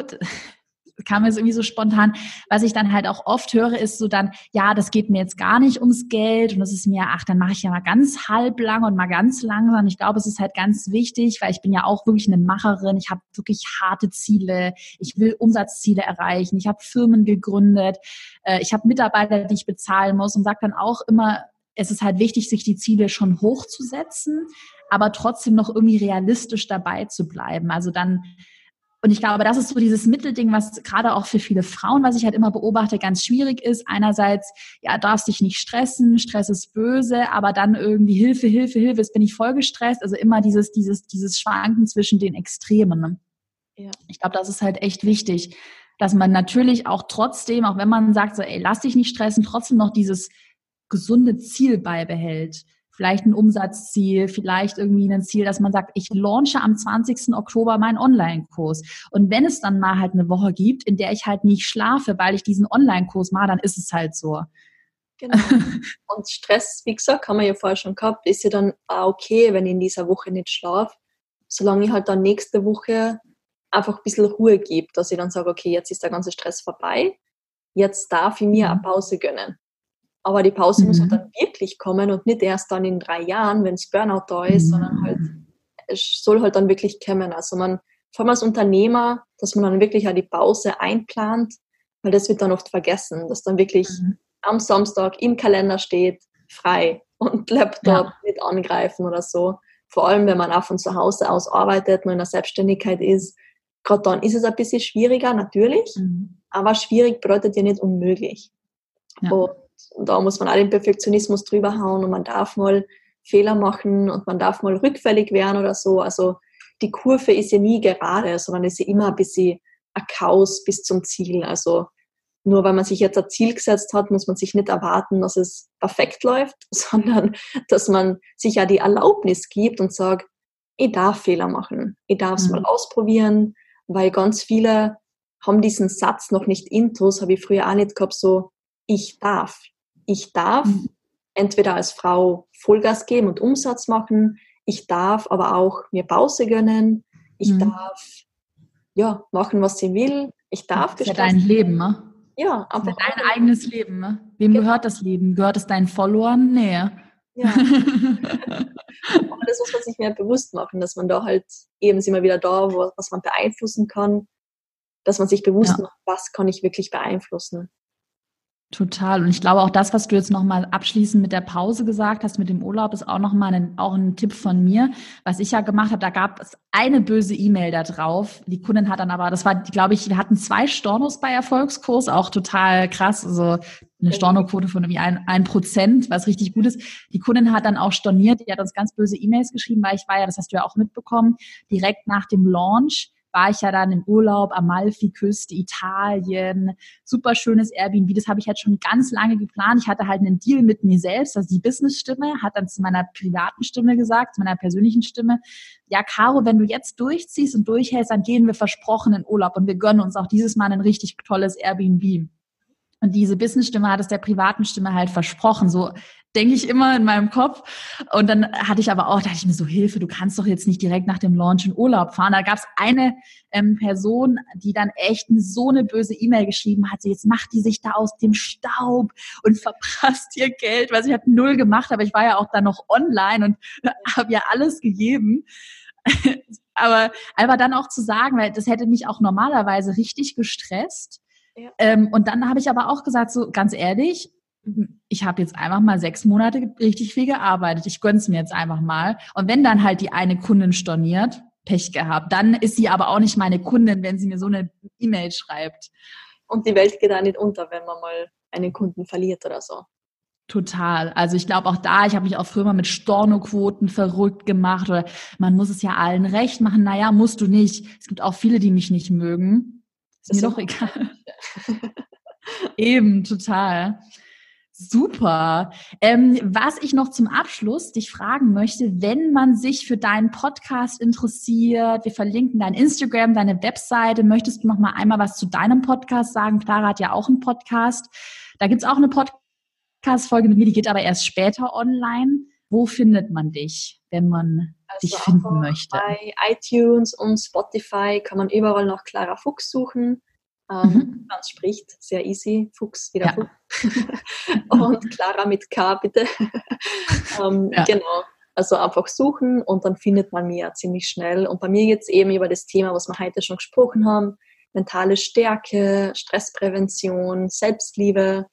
kam so irgendwie so spontan. Was ich dann halt auch oft höre, ist so dann, ja, das geht mir jetzt gar nicht ums Geld und das ist mir, ach, dann mache ich ja mal ganz halblang und mal ganz langsam. Ich glaube, es ist halt ganz wichtig, weil ich bin ja auch wirklich eine Macherin. Ich habe wirklich harte Ziele. Ich will Umsatzziele erreichen. Ich habe Firmen gegründet. Äh, ich habe Mitarbeiter, die ich bezahlen muss und sage dann auch immer, es ist halt wichtig, sich die Ziele schon hochzusetzen, aber trotzdem noch irgendwie realistisch dabei zu bleiben. Also dann und ich glaube, das ist so dieses Mittelding, was gerade auch für viele Frauen, was ich halt immer beobachte, ganz schwierig ist. Einerseits, ja, darfst dich nicht stressen, Stress ist böse, aber dann irgendwie Hilfe, Hilfe, Hilfe, jetzt bin ich voll gestresst. Also immer dieses, dieses, dieses Schwanken zwischen den Extremen. Ne? Ja. Ich glaube, das ist halt echt wichtig, dass man natürlich auch trotzdem, auch wenn man sagt so, ey, lass dich nicht stressen, trotzdem noch dieses gesunde Ziel beibehält vielleicht ein Umsatzziel, vielleicht irgendwie ein Ziel, dass man sagt, ich launche am 20. Oktober meinen Online-Kurs. Und wenn es dann mal halt eine Woche gibt, in der ich halt nicht schlafe, weil ich diesen Online-Kurs mache, dann ist es halt so. Genau. Und Stress, wie gesagt, haben wir ja vorher schon gehabt, ist ja dann auch okay, wenn ich in dieser Woche nicht schlafe, solange ich halt dann nächste Woche einfach ein bisschen Ruhe gebe, dass ich dann sage, okay, jetzt ist der ganze Stress vorbei, jetzt darf ich mir eine mhm. Pause gönnen. Aber die Pause mhm. muss halt dann wirklich kommen und nicht erst dann in drei Jahren, wenn es Burnout da ist, mhm. sondern halt, es soll halt dann wirklich kommen. Also man, vor allem als Unternehmer, dass man dann wirklich auch die Pause einplant, weil das wird dann oft vergessen, dass dann wirklich mhm. am Samstag im Kalender steht, frei und Laptop ja. nicht angreifen oder so. Vor allem, wenn man auch von zu Hause aus arbeitet, man in der Selbstständigkeit ist, gerade dann ist es ein bisschen schwieriger, natürlich, mhm. aber schwierig bedeutet ja nicht unmöglich. Ja. Und da muss man auch den Perfektionismus drüber hauen und man darf mal Fehler machen und man darf mal rückfällig werden oder so. Also die Kurve ist ja nie gerade, sondern ist ja immer ein bisschen ein Chaos bis zum Ziel. Also nur weil man sich jetzt ein Ziel gesetzt hat, muss man sich nicht erwarten, dass es perfekt läuft, sondern dass man sich ja die Erlaubnis gibt und sagt, ich darf Fehler machen, ich darf es mhm. mal ausprobieren, weil ganz viele haben diesen Satz noch nicht intus, habe ich früher auch nicht gehabt, so, ich darf. Ich darf mhm. entweder als Frau Vollgas geben und Umsatz machen, ich darf aber auch mir Pause gönnen, ich mhm. darf ja, machen, was ich will, ich darf das ist ja dein Leben, ne? Ja, aber dein eigenes Leben. Ne? Wem genau. gehört das Leben? Gehört es deinen Followern? Nee. Ja. aber das muss man sich mehr bewusst machen, dass man da halt eben ist immer wieder da, wo, was man beeinflussen kann, dass man sich bewusst ja. macht, was kann ich wirklich beeinflussen. Total. Und ich glaube auch das, was du jetzt nochmal abschließend mit der Pause gesagt hast, mit dem Urlaub, ist auch nochmal ein, auch ein Tipp von mir. Was ich ja gemacht habe, da gab es eine böse E-Mail da drauf. Die Kundin hat dann aber, das war, glaube ich, wir hatten zwei Stornos bei Erfolgskurs, auch total krass. Also eine Stornoquote von irgendwie ein, ein Prozent, was richtig gut ist. Die Kundin hat dann auch storniert, die hat uns ganz böse E-Mails geschrieben, weil ich war ja, das hast du ja auch mitbekommen, direkt nach dem Launch war ich ja dann im Urlaub, Amalfi-Küste, Italien, super schönes Airbnb. Das habe ich halt schon ganz lange geplant. Ich hatte halt einen Deal mit mir selbst, also die Business-Stimme hat dann zu meiner privaten Stimme gesagt, zu meiner persönlichen Stimme, ja, Caro, wenn du jetzt durchziehst und durchhältst, dann gehen wir versprochen in Urlaub und wir gönnen uns auch dieses Mal ein richtig tolles Airbnb. Und diese Business-Stimme hat es der privaten Stimme halt versprochen. So denke ich immer in meinem Kopf. Und dann hatte ich aber auch, dachte ich mir so, Hilfe, du kannst doch jetzt nicht direkt nach dem Launch in Urlaub fahren. Da gab es eine ähm, Person, die dann echt so eine böse E-Mail geschrieben hat. Jetzt macht die sich da aus dem Staub und verprasst ihr Geld, weil sie hat null gemacht, aber ich war ja auch dann noch online und habe ja alles gegeben. aber einfach dann auch zu sagen, weil das hätte mich auch normalerweise richtig gestresst ähm, und dann habe ich aber auch gesagt, so ganz ehrlich, ich habe jetzt einfach mal sechs Monate richtig viel gearbeitet. Ich gönn's mir jetzt einfach mal. Und wenn dann halt die eine Kundin storniert, Pech gehabt. Dann ist sie aber auch nicht meine Kundin, wenn sie mir so eine E-Mail schreibt. Und die Welt geht da nicht unter, wenn man mal einen Kunden verliert oder so. Total. Also ich glaube auch da, ich habe mich auch früher mal mit Stornoquoten verrückt gemacht oder man muss es ja allen recht machen. Naja, musst du nicht. Es gibt auch viele, die mich nicht mögen. Ist mir doch egal. Eben, total. Super. Ähm, was ich noch zum Abschluss dich fragen möchte, wenn man sich für deinen Podcast interessiert, wir verlinken dein Instagram, deine Webseite, möchtest du noch mal einmal was zu deinem Podcast sagen? Clara hat ja auch einen Podcast. Da gibt's auch eine Podcast-Folge mit mir, die geht aber erst später online. Wo findet man dich, wenn man also dich finden möchte? Bei iTunes und Spotify kann man überall nach Clara Fuchs suchen. Ähm, mhm. Man spricht sehr easy, Fuchs wieder ja. Fuchs. und Clara mit K, bitte. ähm, ja. Genau. Also einfach suchen und dann findet man mich ja ziemlich schnell. Und bei mir geht es eben über das Thema, was wir heute schon gesprochen haben. Mentale Stärke, Stressprävention, Selbstliebe.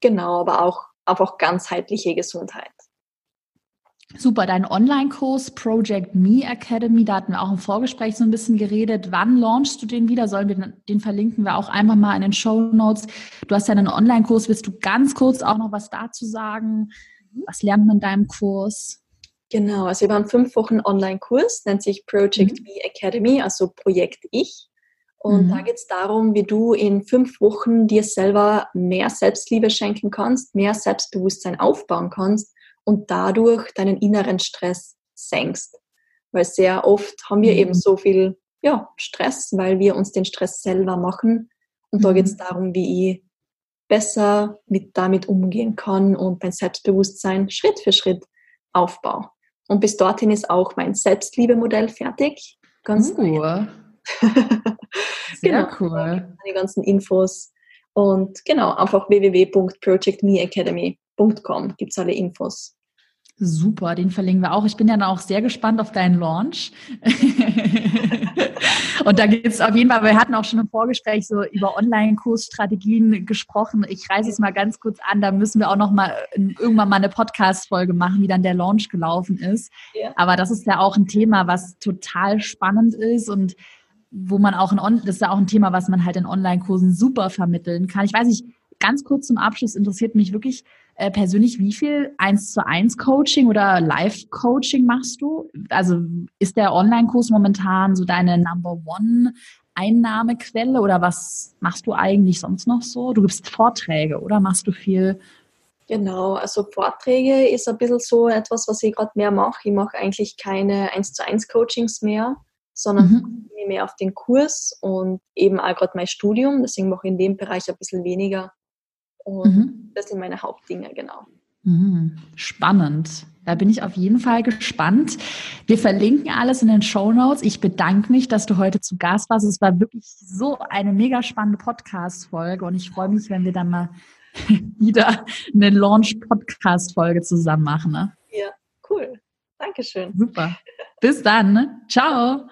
Genau, aber auch einfach ganzheitliche Gesundheit. Super, dein Online-Kurs Project Me Academy, da hatten wir auch im Vorgespräch so ein bisschen geredet. Wann launchst du den wieder? Sollen wir den verlinken wir auch einfach mal in den Show Notes. Du hast ja einen Online-Kurs. Willst du ganz kurz auch noch was dazu sagen? Was lernt man in deinem Kurs? Genau, also wir haben fünf Wochen Online-Kurs, nennt sich Project mhm. Me Academy, also Projekt Ich. Und mhm. da geht es darum, wie du in fünf Wochen dir selber mehr Selbstliebe schenken kannst, mehr Selbstbewusstsein aufbauen kannst und dadurch deinen inneren Stress senkst. Weil sehr oft haben wir mhm. eben so viel ja, Stress, weil wir uns den Stress selber machen. Und mhm. da geht es darum, wie ich besser mit damit umgehen kann und mein Selbstbewusstsein Schritt für Schritt aufbaue. Und bis dorthin ist auch mein Selbstliebe-Modell fertig. Ganz uh. neu. Sehr genau, cool. Die ganzen Infos. Und genau, einfach www.projectmeacademy.com gibt es alle Infos. Super, den verlinken wir auch. Ich bin ja auch sehr gespannt auf deinen Launch. und da geht es auf jeden Fall, wir hatten auch schon im Vorgespräch so über Online-Kursstrategien gesprochen. Ich reiße es mal ganz kurz an, da müssen wir auch noch mal irgendwann mal eine Podcast-Folge machen, wie dann der Launch gelaufen ist. Ja. Aber das ist ja auch ein Thema, was total spannend ist und wo man auch in, das ist ja auch ein Thema, was man halt in Online-Kursen super vermitteln kann. Ich weiß nicht, ganz kurz zum Abschluss interessiert mich wirklich äh, persönlich, wie viel eins zu eins Coaching oder Live Coaching machst du? Also ist der Online-Kurs momentan so deine Number One Einnahmequelle oder was machst du eigentlich sonst noch so? Du gibst Vorträge oder machst du viel? Genau, also Vorträge ist ein bisschen so etwas, was ich gerade mehr mache. Ich mache eigentlich keine 1 zu 1 Coachings mehr, sondern mhm. mehr auf den Kurs und eben auch gerade mein Studium. Deswegen mache ich in dem Bereich ein bisschen weniger. Und mhm. das sind meine Hauptdinge, genau. Mhm. Spannend. Da bin ich auf jeden Fall gespannt. Wir verlinken alles in den Show Notes. Ich bedanke mich, dass du heute zu Gast warst. Es war wirklich so eine mega spannende Podcast-Folge und ich freue mich, wenn wir dann mal wieder eine Launch-Podcast-Folge zusammen machen. Ne? Ja, cool. Dankeschön. Super. Bis dann. Ne? Ciao.